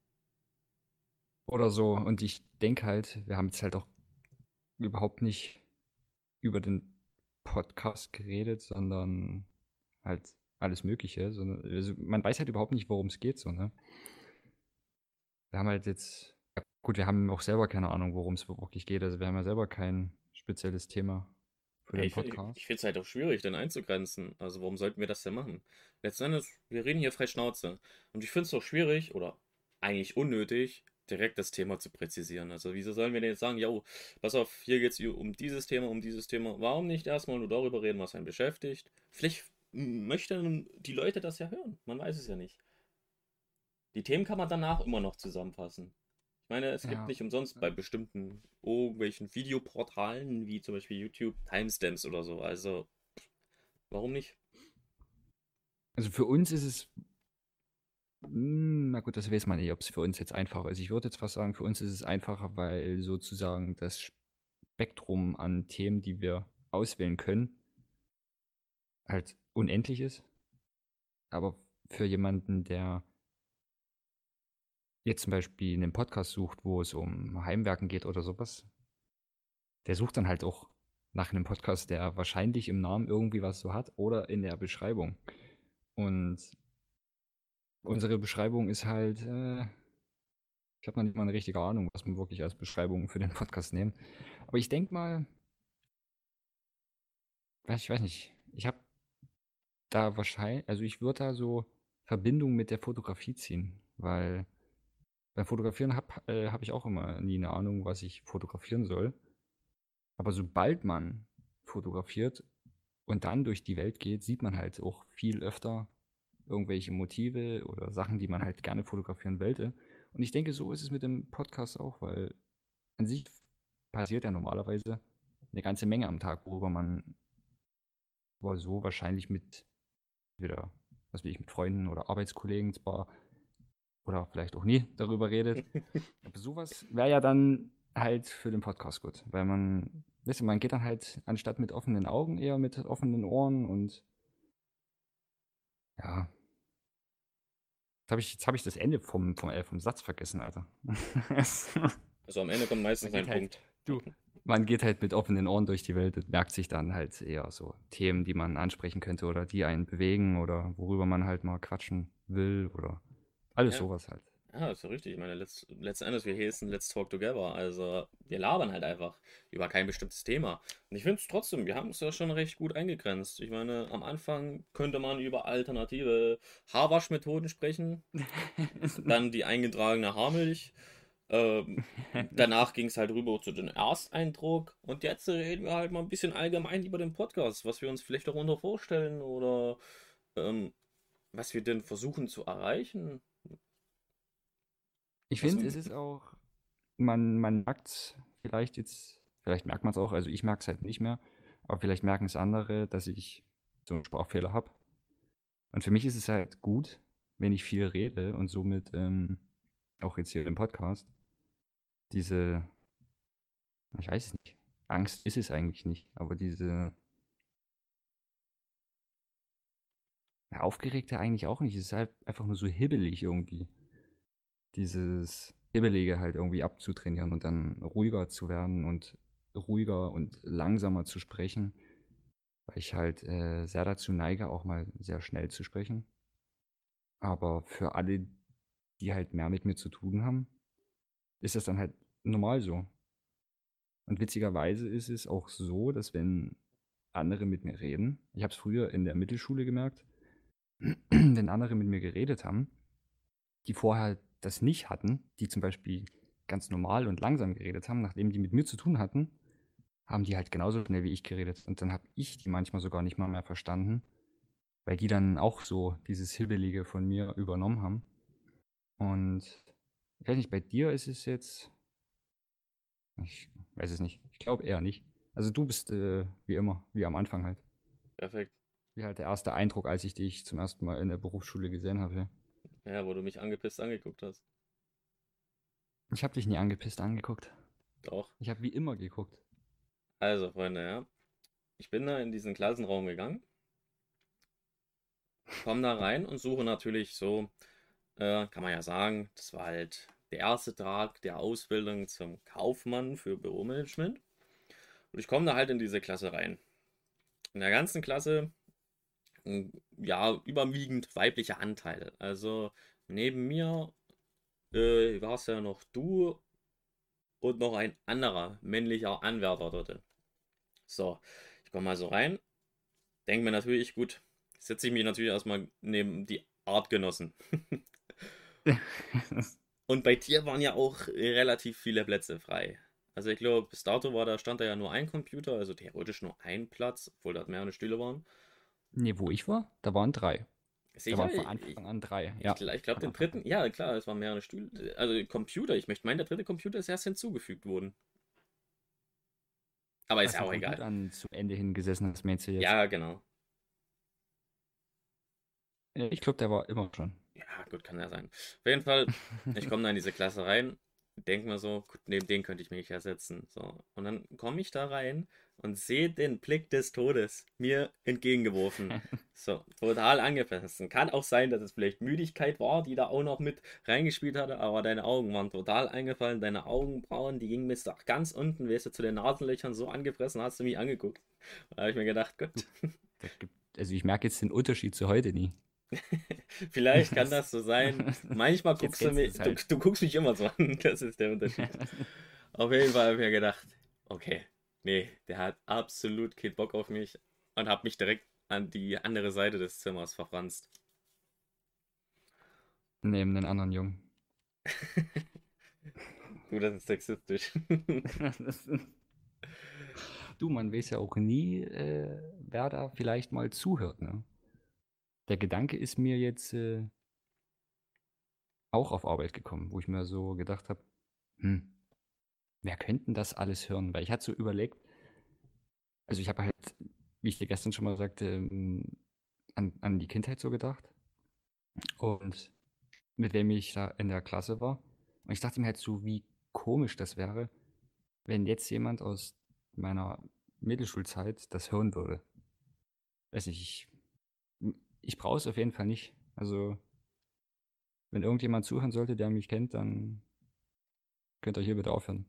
Oder so. Und ich denke halt, wir haben jetzt halt auch überhaupt nicht über den Podcast geredet, sondern halt alles Mögliche. Sondern, also man weiß halt überhaupt nicht, worum es geht, so, ne? Wir haben halt jetzt, gut, wir haben auch selber keine Ahnung, worum es wirklich geht. Also wir haben ja selber kein spezielles Thema für den Podcast. Ich, ich finde es halt auch schwierig, den einzugrenzen. Also warum sollten wir das denn machen? Letztendlich, wir reden hier frei Schnauze. Und ich finde es auch schwierig oder eigentlich unnötig, direkt das Thema zu präzisieren. Also wieso sollen wir denn jetzt sagen, ja, pass auf, hier geht es um dieses Thema, um dieses Thema. Warum nicht erstmal nur darüber reden, was einen beschäftigt? Vielleicht möchten die Leute das ja hören. Man weiß es ja nicht. Die Themen kann man danach immer noch zusammenfassen meine, es ja. gibt nicht umsonst bei bestimmten irgendwelchen Videoportalen, wie zum Beispiel YouTube, Timestamps oder so. Also, warum nicht? Also für uns ist es. Hm, na gut, das weiß man nicht, ob es für uns jetzt einfacher ist. Ich würde jetzt fast sagen, für uns ist es einfacher, weil sozusagen das Spektrum an Themen, die wir auswählen können, halt unendlich ist. Aber für jemanden, der jetzt zum Beispiel einen Podcast sucht, wo es um Heimwerken geht oder sowas, der sucht dann halt auch nach einem Podcast, der wahrscheinlich im Namen irgendwie was so hat oder in der Beschreibung. Und unsere Beschreibung ist halt, äh, ich habe noch nicht mal eine richtige Ahnung, was wir wirklich als Beschreibung für den Podcast nehmen. Aber ich denke mal, ich weiß nicht, ich habe da wahrscheinlich, also ich würde da so Verbindung mit der Fotografie ziehen, weil Beim Fotografieren habe äh, hab ich auch immer nie eine Ahnung, was ich fotografieren soll. Aber sobald man fotografiert und dann durch die Welt geht, sieht man halt auch viel öfter irgendwelche Motive oder Sachen, die man halt gerne fotografieren wollte. Und ich denke, so ist es mit dem Podcast auch, weil an sich passiert ja normalerweise eine ganze Menge am Tag, worüber man so wahrscheinlich mit wieder, was will ich, mit Freunden oder Arbeitskollegen zwar oder vielleicht auch nie darüber redet. Aber sowas wäre ja dann halt für den Podcast gut, weil man, weißt du, man geht dann halt anstatt mit offenen Augen eher mit offenen Ohren und ja. Jetzt habe ich, jetzt hab ich das Ende vom, vom, äh, vom Satz vergessen, Alter. also am Ende kommt meistens ein halt, Punkt. Du, man geht halt mit offenen Ohren durch die Welt und merkt sich dann halt eher so Themen, die man ansprechen könnte oder die einen bewegen oder worüber man halt mal quatschen will oder alles Ja. sowas halt. Ja, ist ja richtig. Ich meine, letzt, letzten Endes, wir heißen Let's Talk Together. Also, wir labern halt einfach über kein bestimmtes Thema. Und ich finde es trotzdem, wir haben es ja schon recht gut eingegrenzt. Ich meine, am Anfang könnte man über alternative Haarwaschmethoden sprechen, dann die eingetragene Haarmilch. Ähm, danach ging es halt rüber zu dem Ersteindruck. Und jetzt reden wir halt mal ein bisschen allgemein über den Podcast, was wir uns vielleicht darunter vorstellen oder ähm, was wir denn versuchen zu erreichen. Ich Was finde, es ist auch, man, man merkt es vielleicht jetzt, vielleicht merkt man es auch, also ich merke es halt nicht mehr, aber vielleicht merken es andere, dass ich so einen Sprachfehler habe. Und für mich ist es halt gut, wenn ich viel rede und somit ähm, auch jetzt hier im Podcast diese, ich weiß es nicht, Angst ist es eigentlich nicht, aber diese ja, aufgeregte eigentlich auch nicht, es ist halt einfach nur so hibbelig irgendwie. Dieses Hibbelige halt irgendwie abzutrainieren und dann ruhiger zu werden und ruhiger und langsamer zu sprechen, weil ich halt äh, sehr dazu neige, auch mal sehr schnell zu sprechen. Aber für alle, die halt mehr mit mir zu tun haben, ist das dann halt normal so. Und witzigerweise ist es auch so, dass wenn andere mit mir reden, ich habe es früher in der Mittelschule gemerkt, wenn andere mit mir geredet haben, die vorher das nicht hatten, die zum Beispiel ganz normal und langsam geredet haben, nachdem die mit mir zu tun hatten, haben die halt genauso schnell wie ich geredet. Und dann habe ich die manchmal sogar nicht mal mehr verstanden, weil die dann auch so dieses Hibbelige von mir übernommen haben. Und ich weiß nicht, bei dir ist es jetzt. Ich weiß es nicht. Ich glaube eher nicht. Also du bist äh, wie immer, wie am Anfang halt. Perfekt. Wie halt der erste Eindruck, als ich dich zum ersten Mal in der Berufsschule gesehen habe. Ja, wo du mich angepisst angeguckt hast. Ich habe dich nie angepisst angeguckt. Doch. Ich habe wie immer geguckt. Also, Freunde, ja. Ich bin da in diesen Klassenraum gegangen, komme da rein und suche natürlich so, äh, kann man ja sagen, das war halt der erste Tag der Ausbildung zum Kaufmann für Büromanagement. Und ich komme da halt in diese Klasse rein. In der ganzen Klasse, ja, überwiegend weiblicher Anteil. Also neben mir äh, war es ja noch du und noch ein anderer männlicher Anwärter dort. So, ich komme mal so rein, denke mir natürlich, gut, setze ich mich natürlich erstmal neben die Artgenossen. Und bei dir waren ja auch relativ viele Plätze frei. Also ich glaube, bis dato war da, stand da ja nur ein Computer, also theoretisch nur ein Platz, obwohl da mehrere Stühle waren. Nee, wo ich war, da waren drei. Da Sicher? waren von Ich, Anfang an drei. Ja. ich, ich glaube, den dritten, ja klar, es waren mehrere Stühle, also Computer, ich möchte meinen, der dritte Computer ist erst hinzugefügt worden. Aber ist Als ja auch egal. an zum Ende hin gesessen hast, meinst du jetzt? Ja, genau. Ich glaube, der war immer schon. Ja, gut, kann ja sein. Auf jeden Fall, ich komme da in diese Klasse rein, denke mir so, gut, neben den könnte ich mich ersetzen. So. Und dann komme ich da rein und sehe den Blick des Todes mir entgegengeworfen. So, total angefressen. Kann auch sein, dass es vielleicht Müdigkeit war, die da auch noch mit reingespielt hatte, aber deine Augen waren total eingefallen, deine Augenbrauen, die gingen bis nach ganz unten, weißt du, zu den Nasenlöchern so angefressen, hast du mich angeguckt. Da habe ich mir gedacht, gibt, also ich merke jetzt den Unterschied zu heute nie. vielleicht kann das so sein. Manchmal guckst du mich, es du, halt. du guckst mich immer so an, das ist der Unterschied. Auf jeden Fall habe ich mir gedacht, okay, nee, der hat absolut keinen Bock auf mich und habe mich direkt an die andere Seite des Zimmers verfranst. Neben den anderen Jungen. du, das ist sexistisch. du, man weiß ja auch nie, äh, wer da vielleicht mal zuhört. Ne? Der Gedanke ist mir jetzt äh, auch auf Arbeit gekommen, wo ich mir so gedacht habe, hm, wer könnte das alles hören? Weil ich hatte so überlegt, also ich habe halt, wie ich dir gestern schon mal sagte, ähm, an, an die Kindheit so gedacht. Und mit wem ich da in der Klasse war. Und ich dachte mir halt so, wie komisch das wäre, wenn jetzt jemand aus meiner Mittelschulzeit das hören würde. Weiß nicht, ich, ich brauche es auf jeden Fall nicht. Also, wenn irgendjemand zuhören sollte, der mich kennt, dann könnt ihr hier bitte aufhören.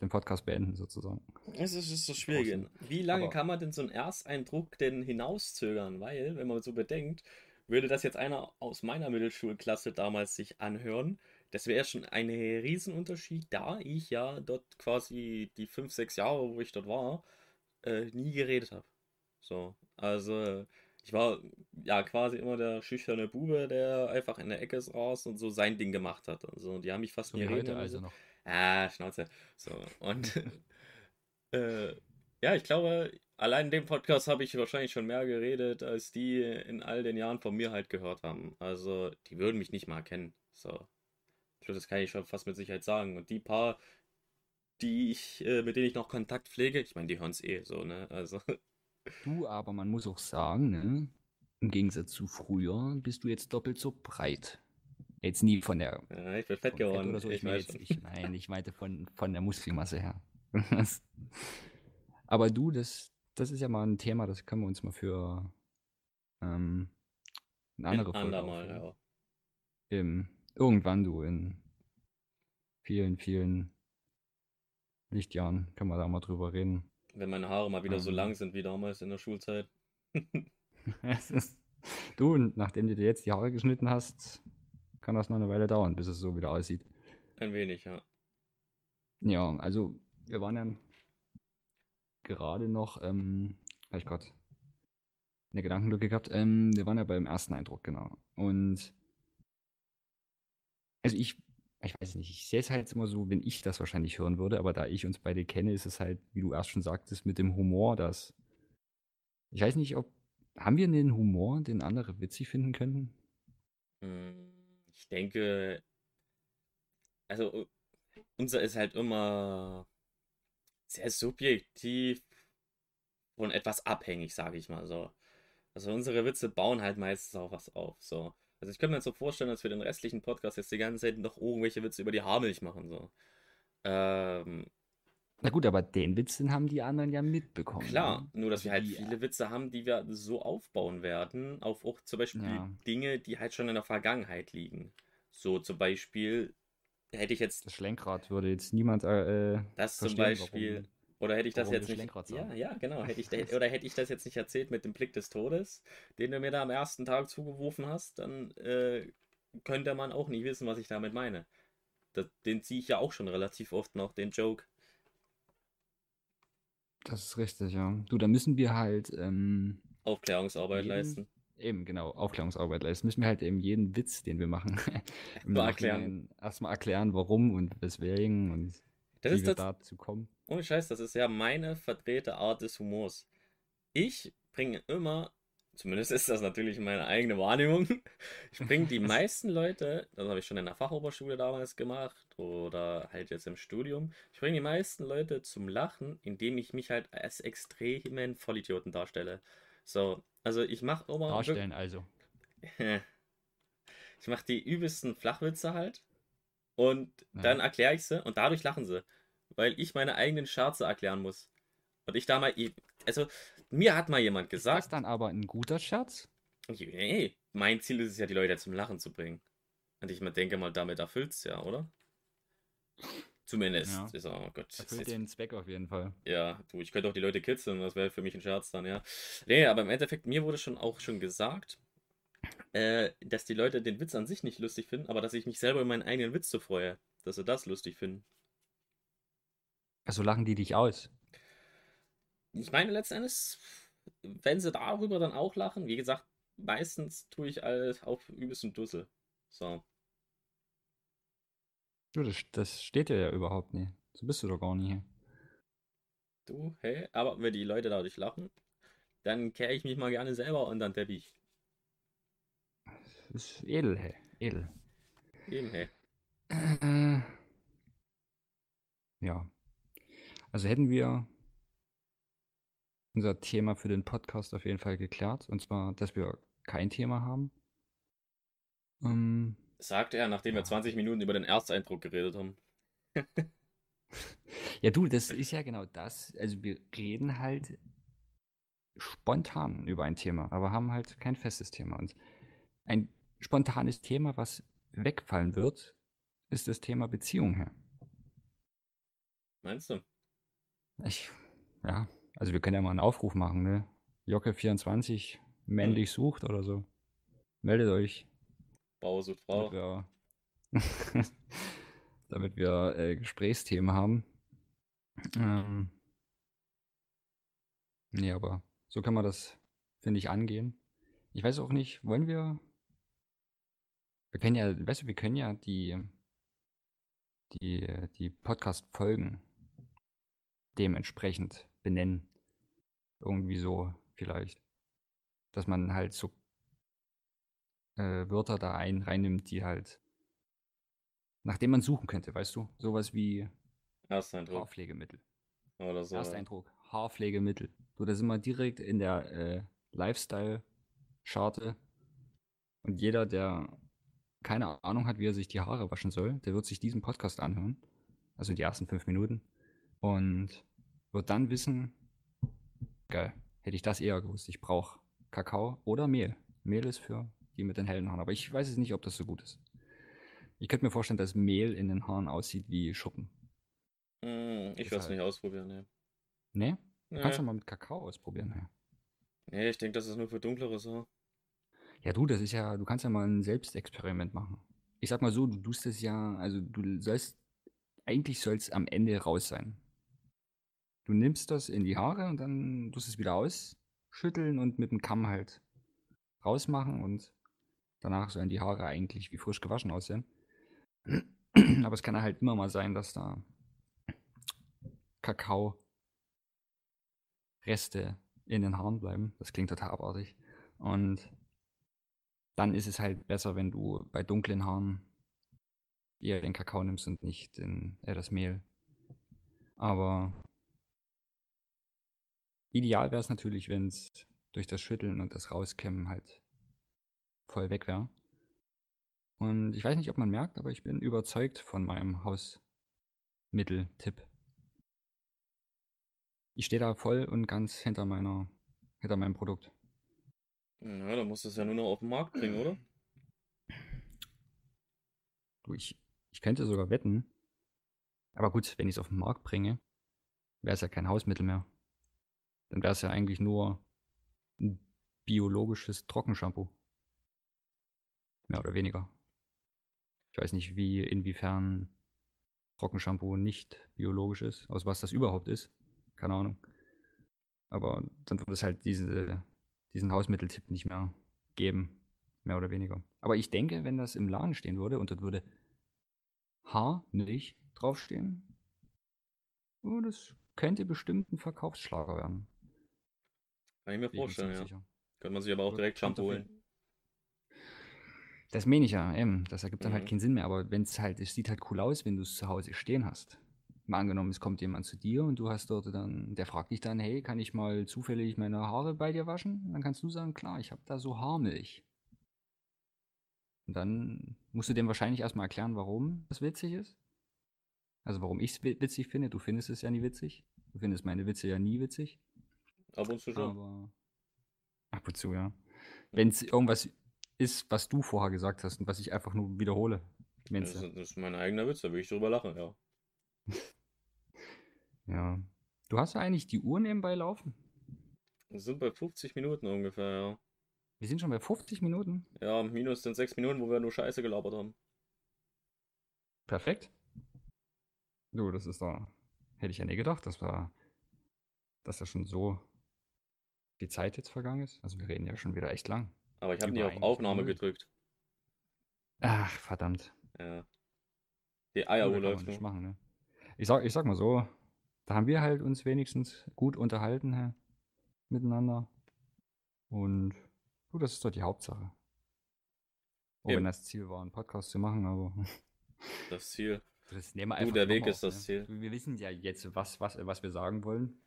Den Podcast beenden, sozusagen. Es ist, ist so schwierig. Wie lange Aber kann man denn so einen Ersteindruck denn hinauszögern? Weil, wenn man so bedenkt, würde das jetzt einer aus meiner Mittelschulklasse damals sich anhören, das wäre schon ein Riesenunterschied, da ich ja dort quasi die fünf, sechs Jahre, wo ich dort war, äh, nie geredet habe. So, also ich war ja quasi immer der schüchterne Bube, der einfach in der Ecke saß und so sein Ding gemacht hat. Also die haben mich fast so nie heute also so. noch. Ah, Schnauze. So, und äh, ja, ich glaube, allein in dem Podcast habe ich wahrscheinlich schon mehr geredet, als die in all den Jahren von mir halt gehört haben. Also, die würden mich nicht mal kennen. So. Das kann ich schon fast mit Sicherheit sagen. Und die paar, die ich, äh, mit denen ich noch Kontakt pflege, ich meine, die hören es eh so, ne? Also. Du, aber man muss auch sagen, ne? Im Gegensatz zu früher bist du jetzt doppelt so breit. Jetzt nie von der. Ja, ich bin fett geworden. Oder so. Ich, ich, jetzt, ich, nein, ich meinte von, von der Muskelmasse her. aber du, das, das ist ja mal ein Thema, das können wir uns mal für ähm, eine andere Folge andermal, ja. Im, irgendwann du in vielen, vielen Lichtjahren können wir da mal drüber reden. Wenn meine Haare mal wieder ähm, so lang sind wie damals in der Schulzeit. du, nachdem du dir jetzt die Haare geschnitten hast, kann das noch eine Weile dauern, bis es so wieder aussieht. Ein wenig, ja. Ja, also wir waren ja gerade noch, ähm, habe ich gerade eine Gedankenlücke gehabt, ähm, wir waren ja beim ersten Eindruck, genau. Und also ich, ich weiß nicht, ich sehe es halt immer so, wenn ich das wahrscheinlich hören würde, aber da ich uns beide kenne, ist es halt, wie du erst schon sagtest, mit dem Humor, dass ich weiß nicht, ob haben wir einen Humor, den andere witzig finden könnten? Hm ich denke, also unser ist halt immer sehr subjektiv und etwas abhängig, sage ich mal so. Also unsere Witze bauen halt meistens auch was auf. So. Also ich könnte mir jetzt so vorstellen, dass wir den restlichen Podcast jetzt die ganze Zeit noch irgendwelche Witze über die Haarmilch machen. So. Ähm, na gut, aber den Witz, den haben die anderen ja mitbekommen. Klar, ne? nur dass wir halt die, viele Witze haben, die wir so aufbauen werden, auf auch zum Beispiel ja. Dinge, die halt schon in der Vergangenheit liegen. So zum Beispiel hätte ich jetzt. Das Schlenkrad würde jetzt niemand. Äh, das zum Beispiel. Warum, oder hätte ich das jetzt nicht. Ja, ja, genau. Hätte ich, oder hätte ich das jetzt nicht erzählt mit dem Blick des Todes, den du mir da am ersten Tag zugeworfen hast, dann äh, könnte man auch nicht wissen, was ich damit meine. Das, den ziehe ich ja auch schon relativ oft noch, den Joke. Das ist richtig, ja. Du, da müssen wir halt ähm, Aufklärungsarbeit jeden, leisten. Eben, genau, Aufklärungsarbeit leisten. Müssen wir halt eben jeden Witz, den wir machen, erklären. erstmal erklären, warum und weswegen und das wie ist wir das, dazu kommen. Ohne Scheiß, das ist ja meine verdrehte Art des Humors. Ich bringe immer Zumindest ist das natürlich meine eigene Wahrnehmung. Ich bringe die meisten Leute, das habe ich schon in der Fachoberschule damals gemacht oder halt jetzt im Studium, ich bringe die meisten Leute zum Lachen, indem ich mich halt als extremen Vollidioten darstelle. So, also ich mache immer. Darstellen also. ich mache die übelsten Flachwitze halt und ja. dann erkläre ich sie und dadurch lachen sie, weil ich meine eigenen Scherze erklären muss. Und ich da mal, also mir hat mal jemand gesagt. Ist das dann aber ein guter Scherz? Nee, mein Ziel ist es ja, die Leute zum Lachen zu bringen. Und ich denke mal, damit erfüllt es ja, oder? Zumindest. Ja. Ist, oh Gott, erfüllt den Zweck auf jeden Fall. Ja, du, ich könnte auch die Leute kitzeln, das wäre für mich ein Scherz dann, ja. Nee, aber im Endeffekt, mir wurde schon auch schon gesagt, äh, dass die Leute den Witz an sich nicht lustig finden, aber dass ich mich selber in meinen eigenen Witz so freue, dass sie das lustig finden. Also lachen die dich aus? Ich meine, letzten Endes, wenn sie darüber dann auch lachen, wie gesagt, meistens tue ich alles auf übelsten Dussel. So. Du, das, das steht dir ja überhaupt nicht. So bist du doch gar nicht. Du, hey, aber wenn die Leute dadurch lachen, dann kehre ich mich mal gerne selber unter den Teppich. Das ist edel, hey. Edel. Eben, hey. Äh, ja. Also hätten wir unser Thema für den Podcast auf jeden Fall geklärt. Und zwar, dass wir kein Thema haben. Ähm, Sagt er, nachdem wir 20 Minuten über den Ersteindruck geredet haben. ja, du, das ist ja genau das. Also wir reden halt spontan über ein Thema, aber haben halt kein festes Thema. Und ein spontanes Thema, was wegfallen wird, ist das Thema Beziehung her. Meinst du? Ich, ja, also wir können ja mal einen Aufruf machen, ne? Jocke24 männlich sucht oder so. Meldet euch. Bauer sucht Frau. Damit wir, damit wir äh, Gesprächsthemen haben. Ähm, nee, aber so kann man das, finde ich, angehen. Ich weiß auch nicht, wollen wir. Wir können ja, weißt du, wir können ja die, die, die Podcast-Folgen dementsprechend benennen. Irgendwie so vielleicht. Dass man halt so äh, Wörter da ein, reinnimmt, die halt, nachdem man suchen könnte, weißt du? Sowas wie Ersteindruck. Haarpflegemittel. Oder so. Ersteindruck, Haarpflegemittel. So, da sind wir direkt in der äh, Lifestyle-Scharte. Und jeder, der keine Ahnung hat, wie er sich die Haare waschen soll, der wird sich diesen Podcast anhören. Also die ersten fünf Minuten. Und wird dann wissen, geil, hätte ich das eher gewusst. Ich brauche Kakao oder Mehl. Mehl ist für die mit den hellen Haaren. Aber ich weiß es nicht, ob das so gut ist. Ich könnte mir vorstellen, dass Mehl in den Haaren aussieht wie Schuppen. Hm, ich werde es Deshalb. nicht ausprobieren, ne. Ne? Du Nee. kannst doch mal mit Kakao ausprobieren. Ja. Nee, ich denke, das ist nur für dunkleres Haar. Ja, du, das ist ja, du kannst ja mal ein Selbstexperiment machen. Ich sag mal so, du tust es ja, also du sollst, eigentlich soll es am Ende raus sein. Du nimmst das in die Haare und dann tust es wieder ausschütteln und mit dem Kamm halt rausmachen und danach sollen die Haare eigentlich wie frisch gewaschen aussehen. Aber es kann halt immer mal sein, dass da Kakao Reste in den Haaren bleiben. Das klingt total abartig. Und dann ist es halt besser, wenn du bei dunklen Haaren eher den Kakao nimmst und nicht den, äh, das Mehl. Aber ideal wäre es natürlich, wenn es durch das Schütteln und das Rauskämmen halt voll weg wäre. Und ich weiß nicht, ob man merkt, aber ich bin überzeugt von meinem Hausmitteltipp. Ich stehe da voll und ganz hinter meiner, hinter meinem Produkt. Ja, dann musst du es ja nur noch auf den Markt bringen, oder? Du, ich, ich könnte sogar wetten. Aber gut, wenn ich es auf den Markt bringe, wäre es ja kein Hausmittel mehr. Dann wäre es ja eigentlich nur ein biologisches Trockenshampoo. Mehr oder weniger. Ich weiß nicht, wie, inwiefern Trockenshampoo nicht biologisch ist, aus was das überhaupt ist. Keine Ahnung. Aber dann wird es halt diese, diesen Hausmitteltipp nicht mehr geben. Mehr oder weniger. Aber ich denke, wenn das im Laden stehen würde und dort würde Haarmilch draufstehen, oh, das könnte bestimmt ein Verkaufsschlager werden. Kann ich mir vorstellen, ja. sicher. Könnte man sich aber auch direkt Shampoo holen. Das meine ich ja, eben. Das ergibt dann halt Mhm. keinen Sinn mehr. Aber wenn es halt, es sieht halt cool aus, wenn du es zu Hause stehen hast. Mal angenommen, es kommt jemand zu dir und du hast dort dann, der fragt dich dann, hey, kann ich mal zufällig meine Haare bei dir waschen? Und dann kannst du sagen, klar, ich habe da so Haarmilch. Und dann musst du dem wahrscheinlich erstmal erklären, warum das witzig ist. Also warum ich es witzig finde. Du findest es ja nie witzig. Du findest meine Witze ja nie witzig. Ab und zu schon. Aber ab und zu, ja. Wenn es irgendwas ist, was du vorher gesagt hast und was ich einfach nur wiederhole. Das ist, das ist mein eigener Witz, da will ich drüber lachen, ja. ja. Du hast ja eigentlich die Uhr nebenbei laufen. Wir sind bei 50 Minuten ungefähr, ja. Wir sind schon bei 50 Minuten. Ja, minus sind 6 Minuten, wo wir nur Scheiße gelabert haben. Perfekt. Du, das ist da. Hätte ich ja nie gedacht, dass wir, dass da schon so die Zeit jetzt vergangen ist. Also wir reden ja schon wieder echt lang. Aber ich habe nie auf Aufnahme gedrückt. Ach, verdammt. Ja. Die Eieruhr läuft nicht machen, ne? Ich sag, ich sag mal so, da haben wir halt uns wenigstens gut unterhalten hä, miteinander. Und du, das ist doch die Hauptsache. Auch wenn das Ziel war, einen Podcast zu machen, aber. Das Ziel. Das nehmen wir einfach du, der Weg auf, ist das ne? Ziel. Wir wissen ja jetzt, was, was, was wir sagen wollen.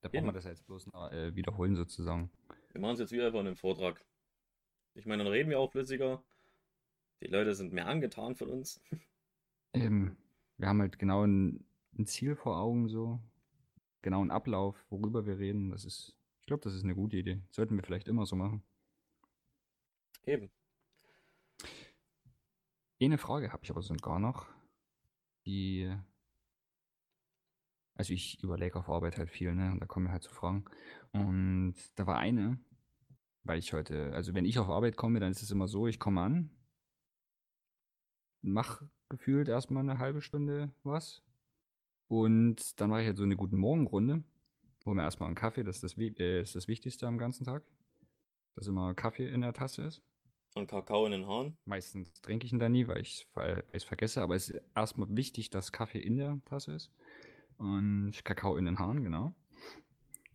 Da brauchen wir das jetzt bloß noch, äh, wiederholen sozusagen. Wir machen es jetzt wieder einfach in einem Vortrag. Ich meine, dann reden wir auch flüssiger. Die Leute sind mehr angetan von uns. Ähm, wir haben halt genau ein, ein Ziel vor Augen, so. Genau einen Ablauf, worüber wir reden. Das ist, ich glaube, das ist eine gute Idee. Sollten wir vielleicht immer so machen. Eben. Eine Frage habe ich aber sogar noch. Die. Also ich überlege auf Arbeit halt viel, ne? Und da kommen mir halt so Fragen. Und da war eine, weil ich heute, also wenn ich auf Arbeit komme, dann ist es immer so, ich komme an, mach gefühlt erstmal eine halbe Stunde was. Und dann mache ich halt so eine guten Morgenrunde. Hol mir erstmal einen Kaffee, das ist das, äh, ist das Wichtigste am ganzen Tag. Dass immer Kaffee in der Tasse ist. Und Kakao in den Haaren. Meistens trinke ich ihn dann nie, weil ich es vergesse. Aber es ist erstmal wichtig, dass Kaffee in der Tasse ist. Und Kakao in den Haaren, genau.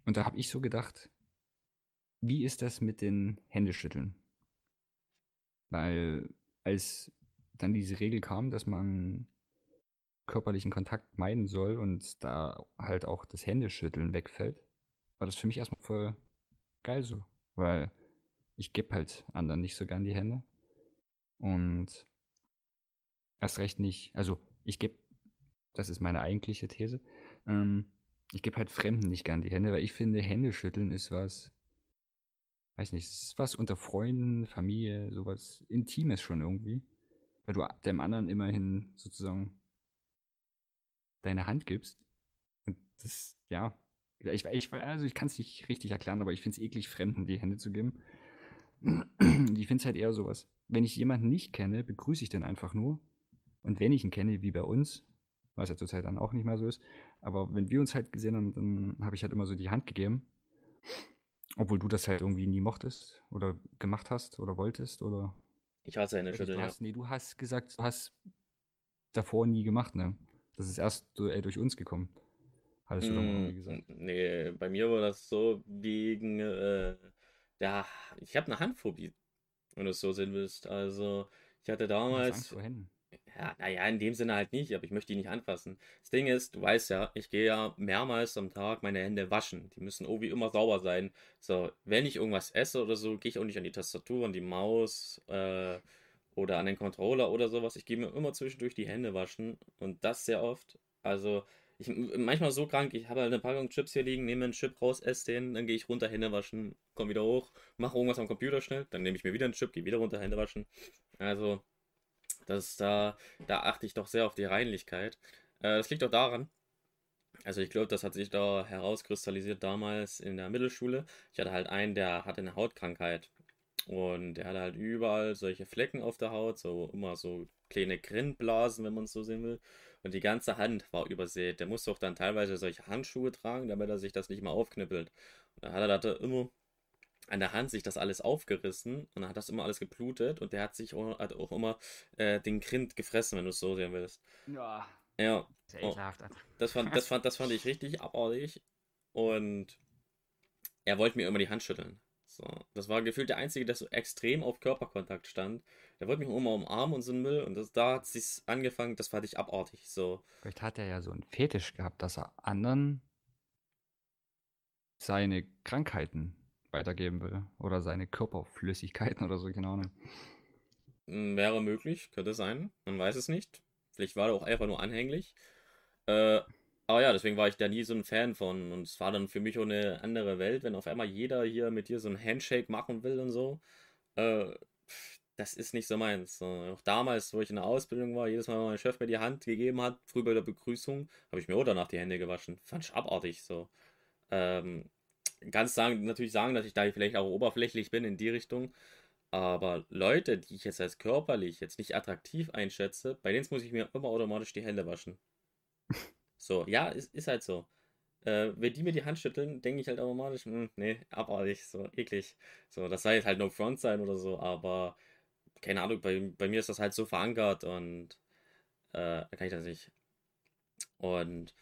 Und da habe ich so gedacht, wie ist das mit den Händeschütteln? Weil als dann diese Regel kam, dass man körperlichen Kontakt meiden soll und da halt auch das Händeschütteln wegfällt, war das für mich erstmal voll geil so. Weil ich gebe halt anderen nicht so gern die Hände. Und erst recht nicht, also ich gebe, das ist meine eigentliche These, ähm, ich gebe halt Fremden nicht gern die Hände, weil ich finde, Händeschütteln ist was, weiß nicht, ist was unter Freunden, Familie, sowas Intimes schon irgendwie. Weil du dem anderen immerhin sozusagen deine Hand gibst. Und das, ja, ich, ich, also ich kann es nicht richtig erklären, aber ich finde es eklig, Fremden die Hände zu geben. Ich finde es halt eher sowas. Wenn ich jemanden nicht kenne, begrüße ich den einfach nur. Und wenn ich ihn kenne, wie bei uns, was ja zurzeit dann auch nicht mehr so ist, aber wenn wir uns halt gesehen haben, dann habe ich halt immer so die Hand gegeben. Obwohl du das halt irgendwie nie mochtest oder gemacht hast oder wolltest oder. Ich hasse Hände du schütteln, ja. nee, du hast gesagt, du hast davor nie gemacht, ne? Das ist erst so, äh, durch uns gekommen. Hattest du doch mal irgendwie gesagt. Mm, Nee, bei mir war das so wegen, äh, ja, ich habe eine Handphobie, wenn du es so sehen willst. Also, ich hatte damals, Angst vor Händen. Ja, naja, in dem Sinne halt nicht, aber ich möchte die nicht anfassen. Das Ding ist, du weißt ja, ich gehe ja mehrmals am Tag meine Hände waschen. Die müssen irgendwie immer sauber sein. So, wenn ich irgendwas esse oder so, gehe ich auch nicht an die Tastatur, an die Maus, äh, oder an den Controller oder sowas. Ich gehe mir immer zwischendurch die Hände waschen und das sehr oft. Also, ich manchmal so krank, ich habe halt eine Packung Chips hier liegen, nehme einen Chip raus, esse den, dann gehe ich runter, Hände waschen, komme wieder hoch, mache irgendwas am Computer schnell, dann nehme ich mir wieder einen Chip, gehe wieder runter, Hände waschen. Also, das da, da achte ich doch sehr auf die Reinlichkeit. Äh, das liegt auch daran, also ich glaube, das hat sich da herauskristallisiert damals in der Mittelschule. Ich hatte halt einen, der hatte eine Hautkrankheit. Und der hatte halt überall solche Flecken auf der Haut, so immer so kleine Grindblasen, wenn man es so sehen will. Und die ganze Hand war übersät. Der musste auch dann teilweise solche Handschuhe tragen, damit er sich das nicht mehr aufknippelt. Und dann hat er da immer an der Hand sich das alles aufgerissen und dann hat das immer alles geblutet und der hat sich auch, hat auch immer äh, den Grind gefressen, wenn du es so sehen willst. Ja. Ja, Sehr Oh. ekelhaft. Das fand, das fand, das fand ich richtig abartig. Und er wollte mir immer die Hand schütteln. So, das war gefühlt der Einzige, der so extrem auf Körperkontakt stand. Der wollte mich immer umarmen und so ein Müll. Und das, da hat sich angefangen, das fand ich abartig. So, Vielleicht hat er ja so einen Fetisch gehabt, dass er anderen seine Krankheiten weitergeben will. Oder seine Körperflüssigkeiten oder so, keine Ahnung. m, wäre möglich, könnte sein. Man weiß es nicht. Vielleicht war er auch einfach nur anhänglich. Äh, aber ja, deswegen war ich da nie so ein Fan von. Und es war dann für mich auch eine andere Welt, wenn auf einmal jeder hier mit dir so ein Handshake machen will und so. Äh, das ist nicht so meins. Auch damals, wo ich in der Ausbildung war, jedes Mal, wenn mein Chef mir die Hand gegeben hat, früh bei der Begrüßung, habe ich mir auch danach die Hände gewaschen. Fand ich abartig so. Ähm, kannst sagen, natürlich sagen, dass ich da vielleicht auch oberflächlich bin in die Richtung. Aber Leute, die ich jetzt als körperlich jetzt nicht attraktiv einschätze, bei denen muss ich mir immer automatisch die Hände waschen. So, ja, ist, ist halt so. Äh, wenn die mir die Hand schütteln, denke ich halt automatisch, hm, nee, abartig, so eklig. So, das soll jetzt halt no front sein oder so, aber keine Ahnung, bei, bei mir ist das halt so verankert und äh, kann ich das nicht. Und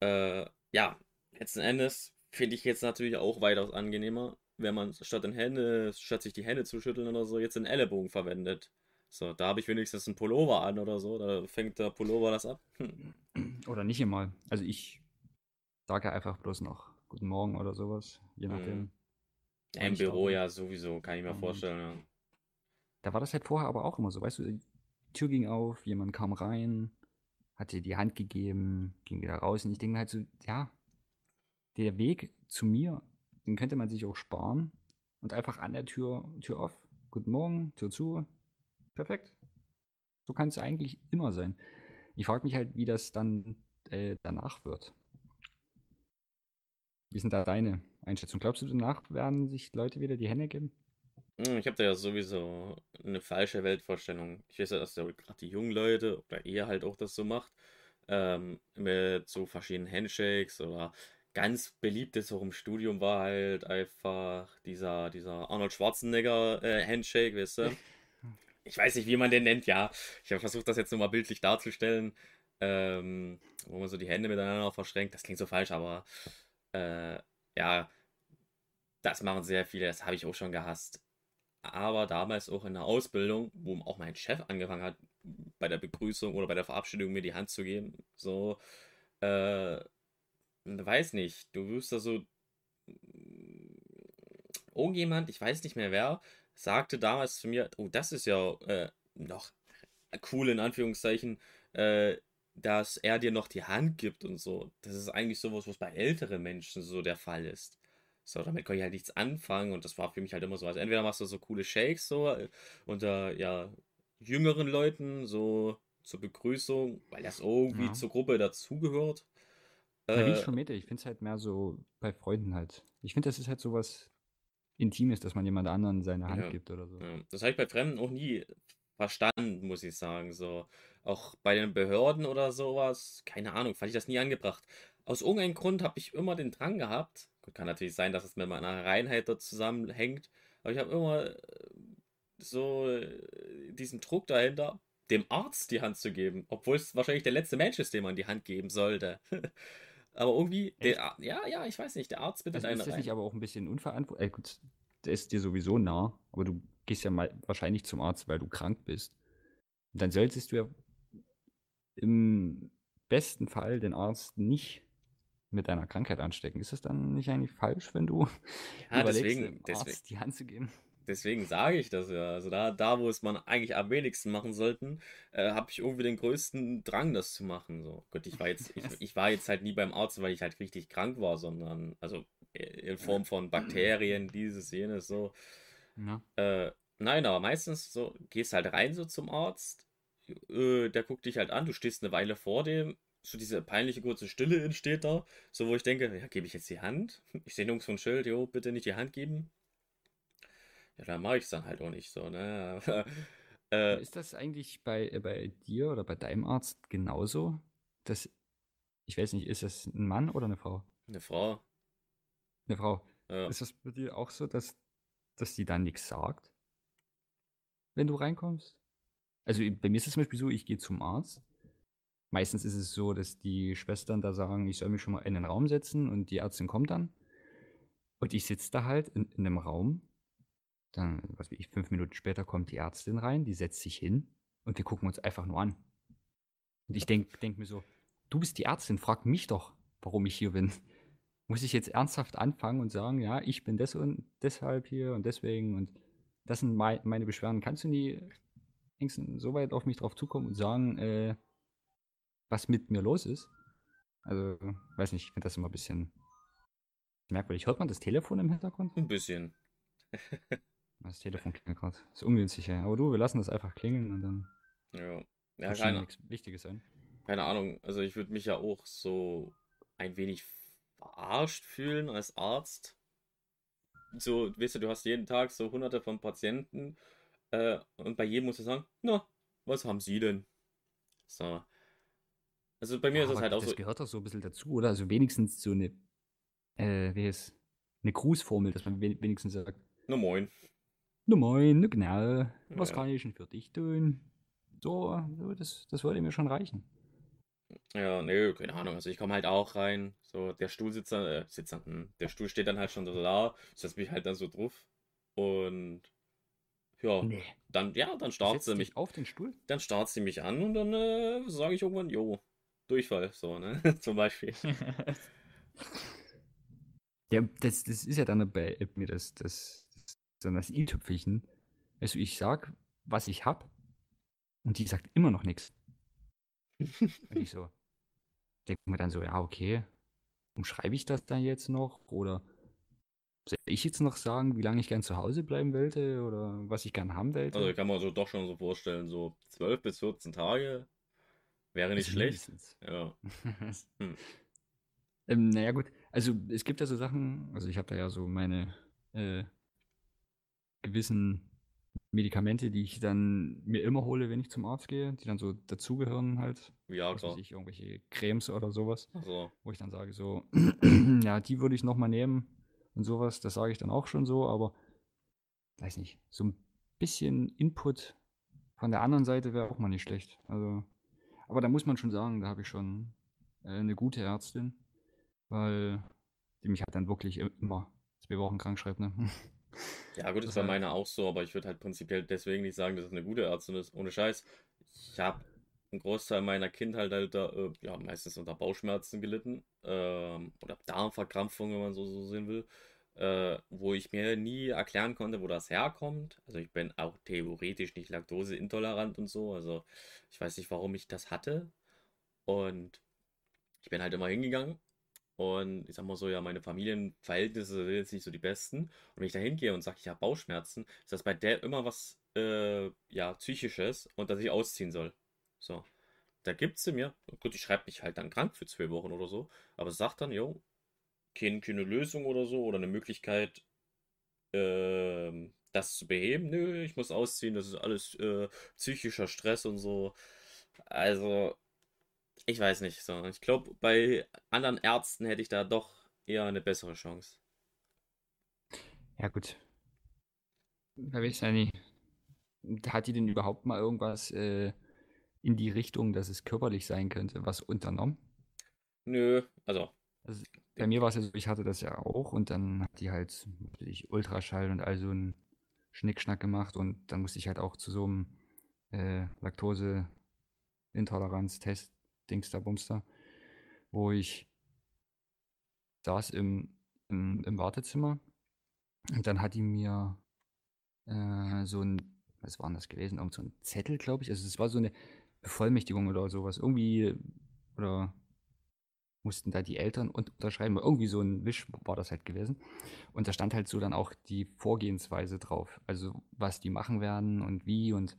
äh, ja, letzten Endes finde ich jetzt natürlich auch weitaus angenehmer, wenn man statt in Hände, statt sich die Hände zu schütteln oder so, jetzt den Ellenbogen verwendet. So, da habe ich wenigstens einen Pullover an oder so, da fängt der Pullover das ab. Hm. Oder nicht immer. Also ich sage einfach bloß noch Guten Morgen oder sowas, je Mhm. nachdem. Ja, Im Büro ja sowieso, kann ich mir Und- vorstellen. Ja. Da war das halt vorher aber auch immer so, weißt du, die Tür ging auf, jemand kam rein, hat dir die Hand gegeben, ging wieder raus und ich denke halt so, ja, der Weg zu mir, den könnte man sich auch sparen und einfach an der Tür, Tür auf, guten Morgen, Tür zu, perfekt. So kann es eigentlich immer sein. Ich frage mich halt, wie das dann äh, danach wird. Wie sind da deine Einschätzung? Glaubst du, danach werden sich Leute wieder die Hände geben? Hm, Ich habe da ja sowieso eine falsche Weltvorstellung. Ich weiß ja, dass ja gerade die jungen Leute oder ihr halt auch das so macht, ähm, mit so verschiedenen Handshakes oder ganz beliebtes auch im Studium war halt einfach dieser, dieser Arnold Schwarzenegger äh, Handshake, weißt du? Ich weiß nicht, wie man den nennt, ja. Ich habe versucht, das jetzt nur mal bildlich darzustellen, ähm, wo man so die Hände miteinander verschränkt. Das klingt so falsch, aber äh, ja, das machen sehr viele, das habe ich auch schon gehasst aber damals auch in der Ausbildung, wo auch mein Chef angefangen hat, bei der Begrüßung oder bei der Verabschiedung mir die Hand zu geben, so, äh, weiß nicht, du wirst da so, irgendjemand, ich weiß nicht mehr wer, sagte damals zu mir, oh, das ist ja äh, noch cool in Anführungszeichen, äh, dass er dir noch die Hand gibt und so. Das ist eigentlich sowas, was bei älteren Menschen so der Fall ist. So, damit konnte ich halt nichts anfangen und das war für mich halt immer so. Also entweder machst du so coole Shakes so äh, unter ja jüngeren Leuten so zur Begrüßung, weil das irgendwie Ja. zur Gruppe dazugehört. Ja, wie ich Äh, schon meinte, ich finde es halt mehr so bei Freunden halt. Ich finde, das ist halt so was Intimes, dass man jemand anderen seine Hand Ja. gibt oder so. Ja, das habe ich bei Fremden auch nie verstanden, muss ich sagen. So, auch bei den Behörden oder sowas, keine Ahnung, fand ich das nie angebracht. Aus irgendeinem Grund habe ich immer den Drang gehabt. Gut, kann natürlich sein, dass es mit meiner Reinheit dort zusammenhängt, aber ich habe immer äh, so äh, diesen Druck dahinter, dem Arzt die Hand zu geben, obwohl es wahrscheinlich der letzte Mensch ist, dem man die Hand geben sollte. Aber irgendwie, der, ja, ja, ich weiß nicht, der Arzt bittet Also einen ist das rein. nicht aber auch ein bisschen unverantwortlich? Äh, gut, der ist dir sowieso nah, aber du gehst ja mal wahrscheinlich zum Arzt, weil du krank bist. Und dann solltest du ja im besten Fall den Arzt nicht mit deiner Krankheit anstecken. Ist das dann nicht eigentlich falsch, wenn du Ja, überlegst, deswegen, dem deswegen, Arzt die Hand zu geben? Deswegen sage ich das ja. Also da, da wo es man eigentlich am wenigsten machen sollten, äh, habe ich irgendwie den größten Drang, das zu machen. So. Gut, ich war jetzt, ich, ich war jetzt halt nie beim Arzt, weil ich halt richtig krank war, sondern also äh, in Form von Bakterien, dieses, jenes, so. Ja. Äh, nein, aber meistens so, gehst halt rein so zum Arzt, äh, der guckt dich halt an, du stehst eine Weile vor dem, so diese peinliche kurze Stille entsteht da, so wo ich denke, ja, gebe ich jetzt die Hand? Ich sehe nirgends so ein Schild, jo, bitte nicht die Hand geben. Ja, dann mache ich es dann halt auch nicht so, ne? äh, Ist das eigentlich bei, äh, bei dir oder bei deinem Arzt genauso? Dass, ich weiß nicht, ist das ein Mann oder eine Frau? eine Frau. Eine Frau. Ja. Ist das bei dir auch so, dass, dass die dann nichts sagt, wenn du reinkommst? Also bei mir ist es zum Beispiel so, ich gehe zum Arzt. Meistens ist es so, dass die Schwestern da sagen, ich soll mich schon mal in den Raum setzen und die Ärztin kommt dann. Und ich sitze da halt in, in einem Raum. Dann, was weiß ich, fünf Minuten später kommt die Ärztin rein, die setzt sich hin und wir gucken uns einfach nur an. Und ich denke denk mir so, du bist die Ärztin, frag mich doch, warum ich hier bin. Muss ich jetzt ernsthaft anfangen und sagen, ja, ich bin das und deshalb hier und deswegen und das sind mei meine Beschwerden. Kannst du nie so weit auf mich drauf zukommen und sagen, äh, was mit mir los ist? Also, weiß nicht, ich finde das immer ein bisschen merkwürdig. Hört man das Telefon im Hintergrund? Ein bisschen. Das Telefon klingelt gerade. Ist ungünstig, ja. Aber du, wir lassen das einfach klingeln und dann Ja. Ja, keine, nichts Wichtiges sein. keine Ahnung. Also ich würde mich ja auch so ein wenig verarscht fühlen als Arzt. So, weißt du, du hast jeden Tag so hunderte von Patienten äh, und bei jedem musst du sagen, na, was haben Sie denn? So. Also bei mir Ja, ist es aber halt auch das so, gehört doch so ein bisschen dazu, oder? Also wenigstens so eine, äh, wie heißt eine Grußformel, dass man we- wenigstens sagt, na moin. Na moin, na genau, was Ja. kann ich denn für dich tun? So, so das, das würde mir schon reichen. Ja, nö, keine Ahnung. Also ich komme halt auch rein. So, der Stuhl sitzt dann, äh, sitzt dann, hm, der Stuhl steht dann halt schon so da. Ich setze mich halt dann so drauf. Und ja, Nee. dann, ja, dann starrt setzt sie mich, auf den Stuhl? dann starrt sie mich an und dann äh, sage ich irgendwann, jo, Durchfall, so, ne? Zum Beispiel. Ja, das, das ist ja dann bei mir das, das, das, das i-Tüpfelchen. Also ich sag, was ich hab, und die sagt immer noch nichts. Und ich so, denke mir dann so, ja, okay, umschreibe ich das dann jetzt noch? Oder soll ich jetzt noch sagen, wie lange ich gern zu Hause bleiben wollte oder was ich gern haben wollte? Also kann man so doch schon so vorstellen, so 12 bis 14 Tage wäre nicht Also schlecht. mindestens. Ja. Hm. ähm, naja, gut. Also, es gibt ja so Sachen, also ich habe da ja so meine äh, gewissen Medikamente, die ich dann mir immer hole, wenn ich zum Arzt gehe, die dann so dazugehören halt. Weiß Viagra. ich, irgendwelche Cremes oder sowas, Also, wo ich dann sage so, ja, die würde ich nochmal nehmen und sowas, das sage ich dann auch schon so, aber weiß nicht, so ein bisschen Input von der anderen Seite wäre auch mal nicht schlecht. Also, aber da muss man schon sagen, da habe ich schon äh, eine gute Ärztin, weil die mich halt dann wirklich immer zwei Wochen krank schreibt, ne? ja gut, Das bei halt- meiner auch so, aber ich würde halt prinzipiell deswegen nicht sagen, dass es eine gute Ärztin ist. Ohne Scheiß. Ich habe einen Großteil meiner Kindheit halt da, äh, ja, meistens unter Bauchschmerzen gelitten. Ähm, oder Darmverkrampfung, wenn man so, so sehen will. Äh, wo ich mir nie erklären konnte, wo das herkommt. Also ich bin auch theoretisch nicht laktoseintolerant und so. Also ich weiß nicht, warum ich das hatte. Und ich bin halt immer hingegangen. Und ich sag mal so, ja, meine Familienverhältnisse sind jetzt nicht so die besten. Und wenn ich da hingehe und sage, ich habe Bauchschmerzen, ist das bei der immer was, äh, ja, psychisches und dass ich ausziehen soll. So. Da gibt sie mir, gut, die schreibt mich halt dann krank für zwei Wochen oder so, aber sagt dann, jo, keine, keine Lösung oder so oder eine Möglichkeit, ähm, das zu beheben. Nö, ich muss ausziehen, das ist alles äh, psychischer Stress und so. Also, ich weiß nicht. So, ich glaube, bei anderen Ärzten hätte ich da doch eher eine bessere Chance. Ja, gut. Da weiß ich ja nicht. Hat die denn überhaupt mal irgendwas äh, in die Richtung, dass es körperlich sein könnte, was unternommen? Nö, also, Also bei mir war es ja so, ich hatte das ja auch und dann hat die halt ich, Ultraschall und all so einen Schnickschnack gemacht und dann musste ich halt auch zu so einem äh, Laktoseintoleranz-Test, Da, Bumster, wo ich saß im, im, im Wartezimmer und dann hat die mir äh, so ein, was war denn das gewesen? Irgend so ein Zettel, glaube ich. Also es war so eine Bevollmächtigung oder sowas. Irgendwie, oder mussten da die Eltern und unterschreiben. Irgendwie so ein Wisch war das halt gewesen. Und da stand halt so dann auch die Vorgehensweise drauf. Also was die machen werden und wie und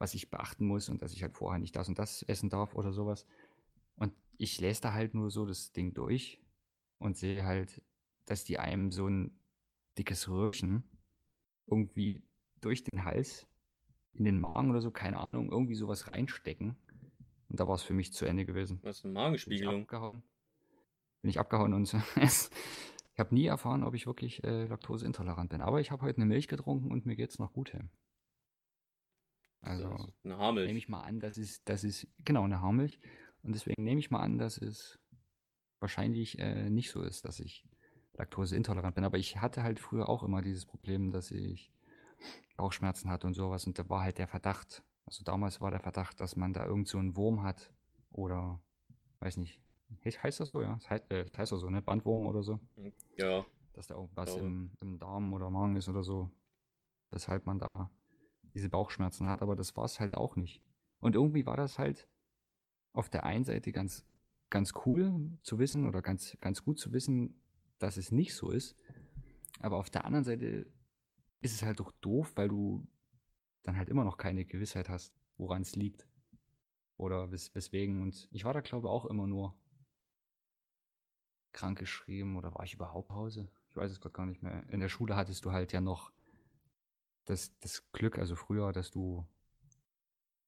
was ich beachten muss und dass ich halt vorher nicht das und das essen darf oder sowas. Und ich lese da halt nur so das Ding durch und sehe halt, dass die einem so ein dickes Röhrchen irgendwie durch den Hals in den Magen oder so, keine Ahnung, irgendwie sowas reinstecken. Und da war es für mich zu Ende gewesen. was ist eine Bin ich Magenspiegelung? abgehauen. Bin ich abgehauen und es, ich habe nie erfahren, ob ich wirklich äh, laktoseintolerant bin. Aber ich habe heute eine Milch getrunken und mir geht's noch gut hin. Also Das ist eine nehme Haarmilch. ich mal an, dass es, das ist genau eine Haarmilch. Und deswegen nehme ich mal an, dass es wahrscheinlich äh, nicht so ist, dass ich laktoseintolerant bin. Aber ich hatte halt früher auch immer dieses Problem, dass ich Bauchschmerzen hatte und sowas. Und da war halt der Verdacht, also damals war der Verdacht, dass man da irgend so einen Wurm hat oder, weiß nicht, he- heißt das so, ja? Das heißt, äh, das heißt so, ne? Bandwurm oder so. Ja, Dass da irgendwas Glaube. im, im Darm oder Magen ist oder so. Weshalb man da diese Bauchschmerzen hat. Aber das war es halt auch nicht. Und irgendwie war das halt auf der einen Seite ganz, ganz cool zu wissen oder ganz, ganz gut zu wissen, dass es nicht so ist. Aber auf der anderen Seite ist es halt doch doof, weil du dann halt immer noch keine Gewissheit hast, woran es liegt. Oder wes weswegen. Und ich war da, glaube ich, auch immer nur krankgeschrieben oder war ich überhaupt Hause? Ich weiß es gerade gar nicht mehr. In der Schule hattest du halt ja noch das, das Glück, also früher, dass du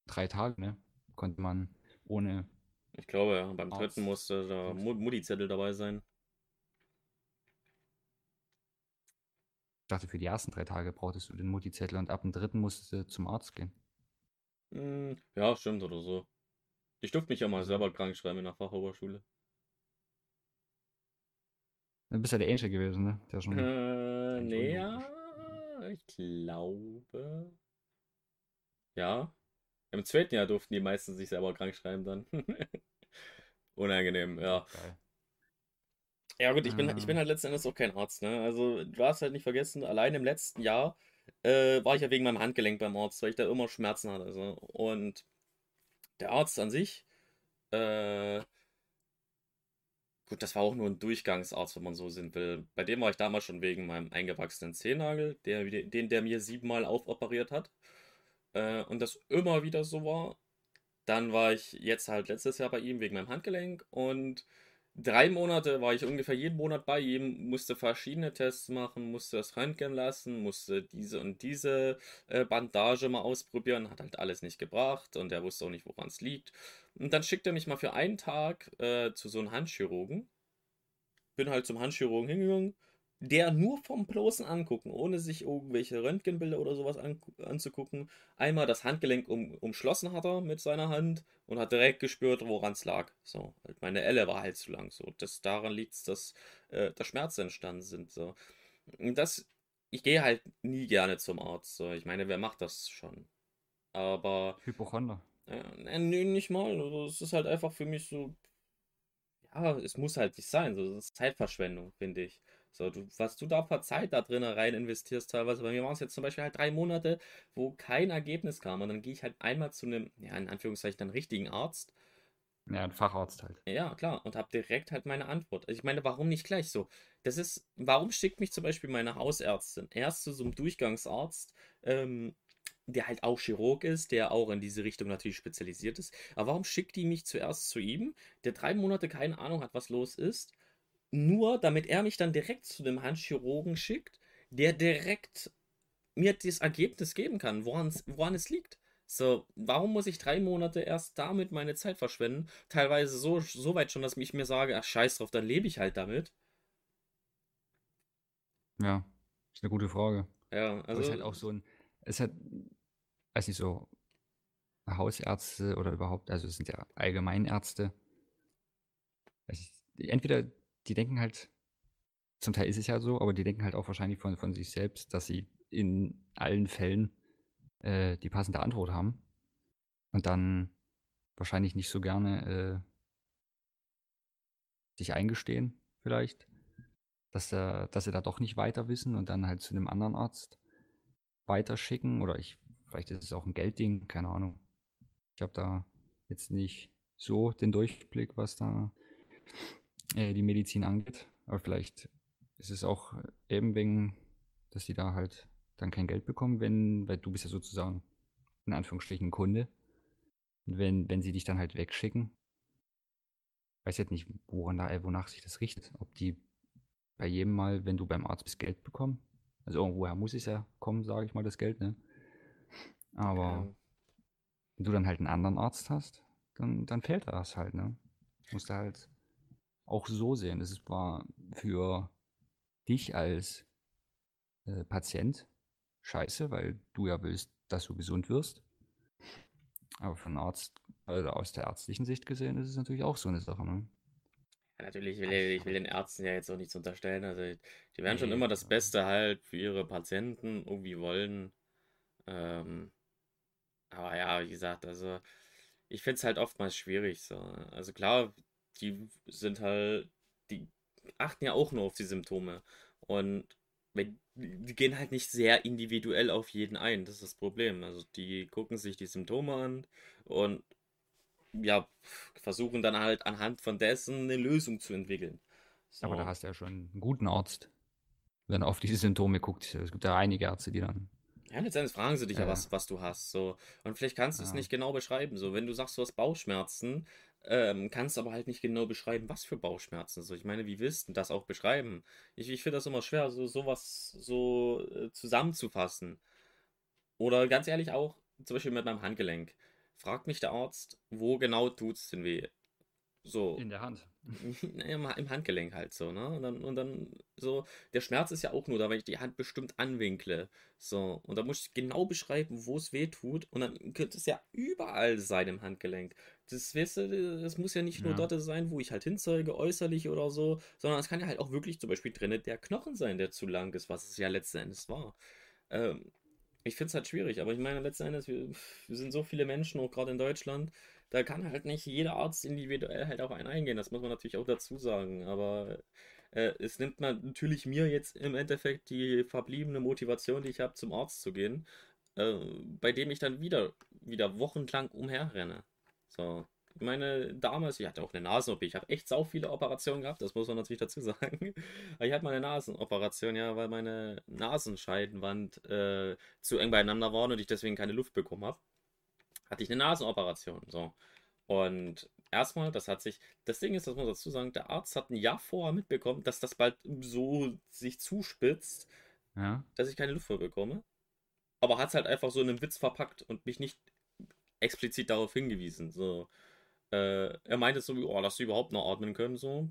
drei Tage, ne, konnte man ohne, ich glaube, ja. Beim dritten musste da Mu- Mutti-Zettel dabei sein. ich dachte, für die ersten drei Tage brauchtest du den Mutti-Zettel und ab dem dritten musstest du zum Arzt gehen. Hm, ja, stimmt oder so. Ich durfte mich ja mal selber krank schreiben in der Fachoberschule. Du bist ja der Einzige gewesen, ne? Der schon. Äh, nee, ja, ich glaube. Ja. Im zweiten Jahr durften die meisten sich selber krank schreiben dann. Unangenehm, ja. Geil. Ja gut, ich bin, ich bin Äh, halt letzten Endes auch kein Arzt, ne? Also du darfst halt nicht vergessen, allein im letzten Jahr äh, war ich ja wegen meinem Handgelenk beim Arzt, weil ich da immer Schmerzen hatte. So. Und der Arzt an sich, äh, gut, das war auch nur ein Durchgangsarzt, wenn man so sehen will. Bei dem war ich damals schon wegen meinem eingewachsenen Zehennagel, der, den der mir siebenmal aufoperiert hat. Äh, und das immer wieder so war. Dann war ich jetzt halt letztes Jahr bei ihm wegen meinem Handgelenk und drei Monate war ich ungefähr jeden Monat bei ihm, musste verschiedene Tests machen, musste das Röntgen lassen, musste diese und diese äh, Bandage mal ausprobieren, hat halt alles nicht gebracht und er wusste auch nicht, woran es liegt. Und dann schickt er mich mal für einen Tag äh, zu so einem Handchirurgen. Bin halt zum Handchirurgen hingegangen, der nur vom bloßen Angucken, ohne sich irgendwelche Röntgenbilder oder sowas an, anzugucken, einmal das Handgelenk um, umschlossen hat er mit seiner Hand und hat direkt gespürt, woran es lag. So, halt meine Elle war halt zu lang. So, das daran liegt es, dass äh, da Schmerzen entstanden sind. So, das, ich gehe halt nie gerne zum Arzt. So, ich meine, wer macht das schon? Aber Hypochonder. Äh, nee, nicht mal. Also, es ist halt einfach für mich so, ja, es muss halt nicht sein. So, das ist Zeitverschwendung, finde ich. So, du, was du da für Zeit da drin rein investierst, teilweise. Bei mir waren es jetzt zum Beispiel halt drei Monate, wo kein Ergebnis kam. Und dann gehe ich halt einmal zu einem, ja, in Anführungszeichen, dann richtigen Arzt. Ja, ein Facharzt halt. Ja, klar, und habe direkt halt meine Antwort. Also ich meine, warum nicht gleich so? Das ist, warum schickt mich zum Beispiel meine Hausärztin erst zu so einem Durchgangsarzt, ähm, der halt auch Chirurg ist, der auch in diese Richtung natürlich spezialisiert ist. Aber warum schickt die mich zuerst zu ihm, der drei Monate keine Ahnung hat, was los ist, nur damit er mich dann direkt zu dem Handchirurgen schickt, der direkt mir das Ergebnis geben kann, woran es, liegt. So, warum muss ich drei Monate erst damit meine Zeit verschwenden? Teilweise so, so weit schon, dass ich mir sage, ach scheiß drauf, dann lebe ich halt damit. Ja, ist eine gute Frage. Ja, Aber es ist halt also, auch so ein, es hat, weiß nicht, so Hausärzte oder überhaupt, also es sind ja Allgemeinärzte. Ich, entweder die denken halt, zum Teil ist es ja so, aber die denken halt auch wahrscheinlich von, von sich selbst, dass sie in allen Fällen äh, die passende Antwort haben und dann wahrscheinlich nicht so gerne äh, sich eingestehen, vielleicht, dass, äh, dass sie da doch nicht weiter wissen und dann halt zu einem anderen Arzt weiterschicken oder ich, vielleicht ist es auch ein Geldding, keine Ahnung. Ich habe da jetzt nicht so den Durchblick, was da äh, die Medizin angeht, aber vielleicht ist es auch eben wegen, dass die da halt dann kein Geld bekommen, wenn, weil du bist ja sozusagen in Anführungsstrichen Kunde. Und wenn, wenn sie dich dann halt wegschicken, weiß jetzt nicht, woran da, äh, wonach sich das richtet. Ob die bei jedem Mal, wenn du beim Arzt bist, Geld bekommen. Also irgendwoher muss es ja kommen, sage ich mal, das Geld, ne? Aber ja, wenn du dann halt einen anderen Arzt hast, dann, dann fehlt das halt, ne? Musst du halt auch so sehen. Das ist- war für dich als äh, Patient scheiße, weil du ja willst, dass du gesund wirst. Aber einen Arzt, also aus der ärztlichen Sicht gesehen, ist es natürlich auch so eine Sache, ne? Natürlich will ich, ich will den Ärzten ja jetzt auch nichts unterstellen. Also, die werden schon Nee, immer das Beste halt für ihre Patienten irgendwie wollen. Ähm, aber ja, wie gesagt, also ich finde es halt oftmals schwierig so. Also klar, die sind halt, die achten ja auch nur auf die Symptome. Und wenn, die gehen halt nicht sehr individuell auf jeden ein. Das ist das Problem. Also die gucken sich die Symptome an und ja, versuchen dann halt anhand von dessen eine Lösung zu entwickeln. aber da So. hast du ja schon einen guten Arzt, wenn er auf diese Symptome guckt. Es gibt ja einige Ärzte, die dann, Ja, letztendlich fragen sie dich ja, äh, was, was du hast. So. Und vielleicht kannst du es ja, nicht genau beschreiben. So, wenn du sagst, du hast Bauchschmerzen, ähm, kannst du aber halt nicht genau beschreiben, was für Bauchschmerzen. So, ich meine, wie willst du das auch beschreiben? Ich, ich finde das immer schwer, so sowas so äh, zusammenzufassen. Oder ganz ehrlich auch, zum Beispiel mit meinem Handgelenk. Fragt mich der Arzt, wo genau tut es denn weh? So. In der Hand. Im, Im Handgelenk halt so, ne? Und dann, und dann so, der Schmerz ist ja auch nur da, wenn ich die Hand bestimmt anwinkle. So, und da muss ich genau beschreiben, wo es weh tut. Und dann könnte es ja überall sein im Handgelenk. Das, weißt du, das muss ja nicht nur Ja. dort sein, wo ich halt hinzeige, äußerlich oder so, sondern es kann ja halt auch wirklich zum Beispiel drinne der Knochen sein, der zu lang ist, was es ja letzten Endes war. Ähm, ich finde es halt schwierig, aber ich meine, letzten Endes, wir, wir sind so viele Menschen, auch gerade in Deutschland, da kann halt nicht jeder Arzt individuell halt auf einen eingehen. Das muss man natürlich auch dazu sagen. Aber äh, es nimmt natürlich mir jetzt im Endeffekt die verbliebene Motivation, die ich habe, zum Arzt zu gehen, äh, bei dem ich dann wieder, wieder wochenlang umherrenne. So. Meine, damals, ich hatte auch eine Nasen-OP. Ich habe echt sau viele Operationen gehabt, das muss man natürlich dazu sagen. Aber ich hatte mal eine Nasenoperation, ja, weil meine Nasenscheidenwand äh, zu eng beieinander war und ich deswegen keine Luft bekommen habe hatte ich eine Nasenoperation. So. Und erstmal, das hat sich, das Ding ist, das muss man dazu sagen, der Arzt hat ein Jahr vorher mitbekommen, dass das bald so sich zuspitzt, Ja. dass ich keine Luft mehr bekomme. Aber hat es halt einfach so in einen Witz verpackt und mich nicht explizit darauf hingewiesen. So. Äh, er meinte so, oh, dass sie überhaupt noch atmen können. So,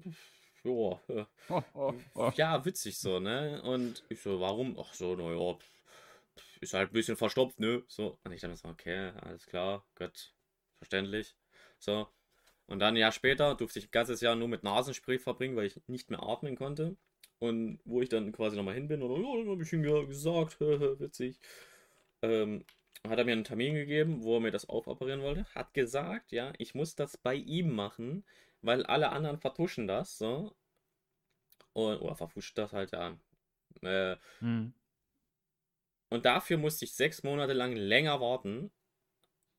ja, äh, Oh, oh, oh. ja, witzig so, ne? Und ich so, warum? Ach so, naja, ist halt ein bisschen verstopft, ne? So. Und ich dann so, okay, alles klar, gut, verständlich. So. Und dann ein Jahr später durfte ich ein ganzes Jahr nur mit Nasenspray verbringen, weil ich nicht mehr atmen konnte. Und wo ich dann quasi nochmal hin bin, oder ja, dann habe ich ihm ja gesagt, witzig. Ähm, hat er mir einen Termin gegeben, wo er mir das aufoperieren wollte. Hat gesagt, ja, ich muss das bei ihm machen, weil alle anderen vertuschen das, so. Und, oder verfuscht das halt, ja. Äh, Hm. und dafür musste ich sechs Monate lang länger warten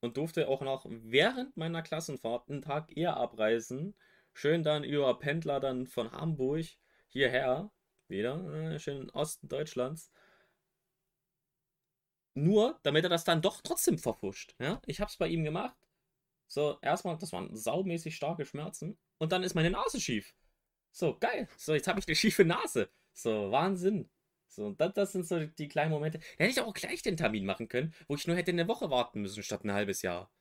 und durfte auch noch während meiner Klassenfahrt einen Tag eher abreisen. Schön dann über Pendler dann von Hamburg hierher, wieder, äh, schön im Osten Deutschlands. Nur, damit er das dann doch trotzdem verfuscht. Ja? Ich hab's bei ihm gemacht. So, erstmal, das waren saumäßig starke Schmerzen. Und dann ist meine Nase schief. So, geil. So, jetzt habe ich eine schiefe Nase. So, Wahnsinn. So, das, das sind so die kleinen Momente. Da hätte ich auch gleich den Termin machen können, wo ich nur hätte eine Woche warten müssen, statt ein halbes Jahr.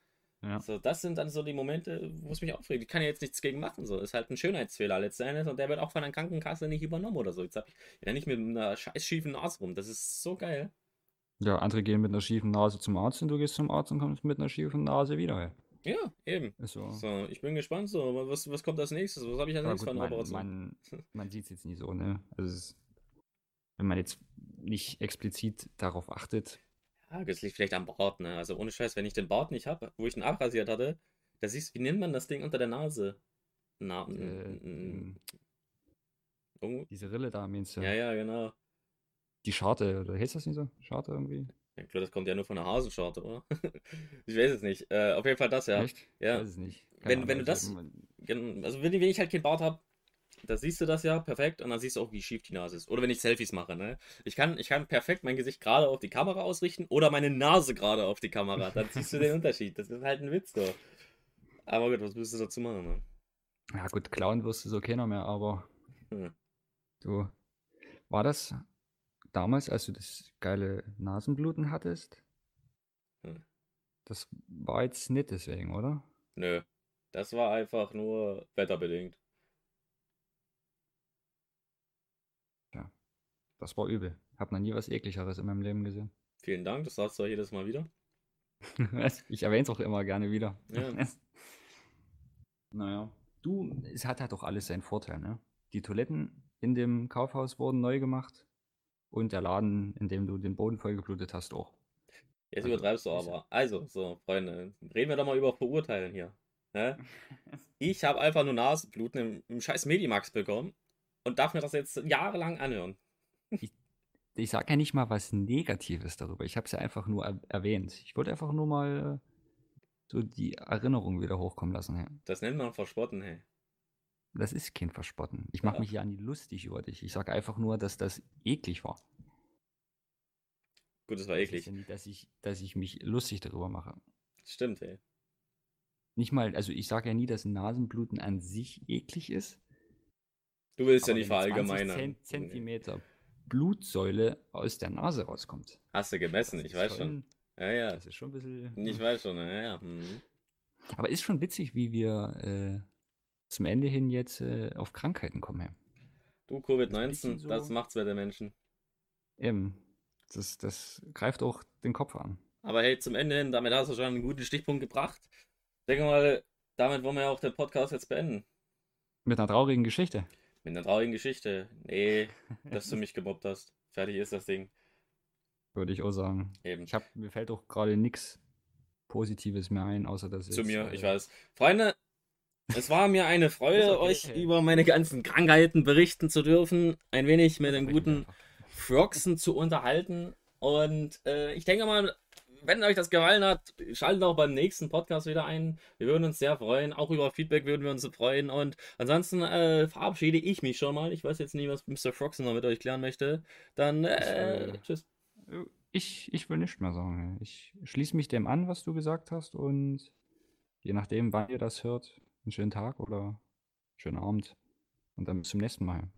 Ja. So, das sind dann so die Momente, wo es mich aufregt. Ich kann ja jetzt nichts gegen machen. So, ist halt ein Schönheitsfehler letzten Endes und der wird auch von der Krankenkasse nicht übernommen oder so. Jetzt hab ich ja nicht mit einer scheiß schiefen Nase rum. Das ist so geil. Ja, andere gehen mit einer schiefen Nase zum Arzt und du gehst zum Arzt und kommst mit einer schiefen Nase wieder. Ja, eben. So. So, ich bin gespannt. So, was, was kommt als nächstes? Was habe ich als nächstes man, Operation? man, man sieht es jetzt nie so, ne? Also ist, wenn man jetzt nicht explizit darauf achtet, Ja, das liegt vielleicht am Bart, ne? Also ohne Scheiß, wenn ich den Bart nicht habe, wo ich ihn abrasiert hatte, da siehst du, wie nennt man das Ding unter der Nase? Na, äh, diese Rille da, meinst du? ja, ja, genau. Die Scharte, oder heißt das nicht so? Scharte irgendwie? Ja, klar, das kommt ja nur von der Hasenscharte, oder? ich weiß es nicht. Äh, auf jeden Fall das, ja. Echt? Ja. Weiß es nicht. Wenn- wenn du ich das- Also wenn, wenn ich halt keinen Bart habe, da siehst du das ja perfekt und dann siehst du auch, wie schief die Nase ist. Oder wenn ich Selfies mache, ne? Ich kann, ich kann perfekt mein Gesicht gerade auf die Kamera ausrichten oder meine Nase gerade auf die Kamera. Dann siehst du den Unterschied. Das ist halt ein Witz, doch. Aber gut, was willst du dazu machen, ne? Ja gut, klauen wirst du so keiner mehr, aber Hm. du, war das damals, als du das geile Nasenbluten hattest? Hm. Das war jetzt nicht deswegen, oder? Nö. Das war einfach nur wetterbedingt. Das war übel. Hab noch nie was ekligeres in meinem Leben gesehen. Vielen Dank, das sagst du ja jedes Mal wieder. ich erwähne es auch immer gerne wieder. Ja. naja. Du, es hat halt doch alles seinen Vorteil, ne? Die Toiletten in dem Kaufhaus wurden neu gemacht und der Laden, in dem du den Boden vollgeblutet hast, auch. Jetzt Also, übertreibst du aber. Also, so, Freunde, reden wir doch mal über Verurteilen hier. Ne? Ich habe einfach nur Nasenbluten im, im scheiß Medimax bekommen und darf mir das jetzt jahrelang anhören. Ich sage ja nicht mal was Negatives darüber. Ich habe es ja einfach nur er erwähnt. Ich wollte einfach nur mal äh, so die Erinnerung wieder hochkommen lassen. Ja. Das nennt man Verspotten, hey. Das ist kein Verspotten. Ich mache Ja. mich ja nie lustig über dich. Ich sage einfach nur, dass das eklig war. Gut, das war Das eklig. ja nie, dass ich, dass ich mich lustig darüber mache. Stimmt, hey. Nicht mal, also ich sage ja nie, dass Nasenbluten an sich eklig ist. Du willst ja nicht wenn 20 verallgemeinern. Zent Zentimeter Blutsäule aus der Nase rauskommt. Hast du gemessen, das ich weiß schon. Ja, ja. Das ist schon ein bisschen. Ich weiß schon, ja, ja. Mhm. Aber ist schon witzig, wie wir äh, zum Ende hin jetzt äh, auf Krankheiten komme. Du, Covid-19, so, das macht's bei den Menschen. Eben. Das, das greift auch den Kopf an. Aber hey, zum Ende hin, damit hast du schon einen guten Stichpunkt gebracht. Ich denke mal, damit wollen wir ja auch den Podcast jetzt beenden. Mit einer traurigen Geschichte. Mit einer traurigen Geschichte. Nee, dass du mich gemobbt hast. Fertig ist das Ding. Würde ich auch sagen. Eben. Ich hab, mir fällt auch gerade nichts Positives mehr ein, außer dass Zu jetzt, mir, äh, ich weiß. Freunde, es war mir eine Freude, okay. euch über meine ganzen Krankheiten berichten zu dürfen. Ein wenig mit dem guten Froxen zu unterhalten. Und äh, ich denke mal, wenn euch das gefallen hat, schaltet auch beim nächsten Podcast wieder ein. Wir würden uns sehr freuen. Auch über Feedback würden wir uns freuen. Und ansonsten äh, verabschiede ich mich schon mal. Ich weiß jetzt nicht, was Mr. Froxen noch mit euch klären möchte. Dann äh, ich, äh, tschüss. Ich, ich will nicht mehr sagen. Ich schließe mich dem an, was du gesagt hast. Und je nachdem, wann ihr das hört, einen schönen Tag oder schönen Abend. Und dann bis zum nächsten Mal.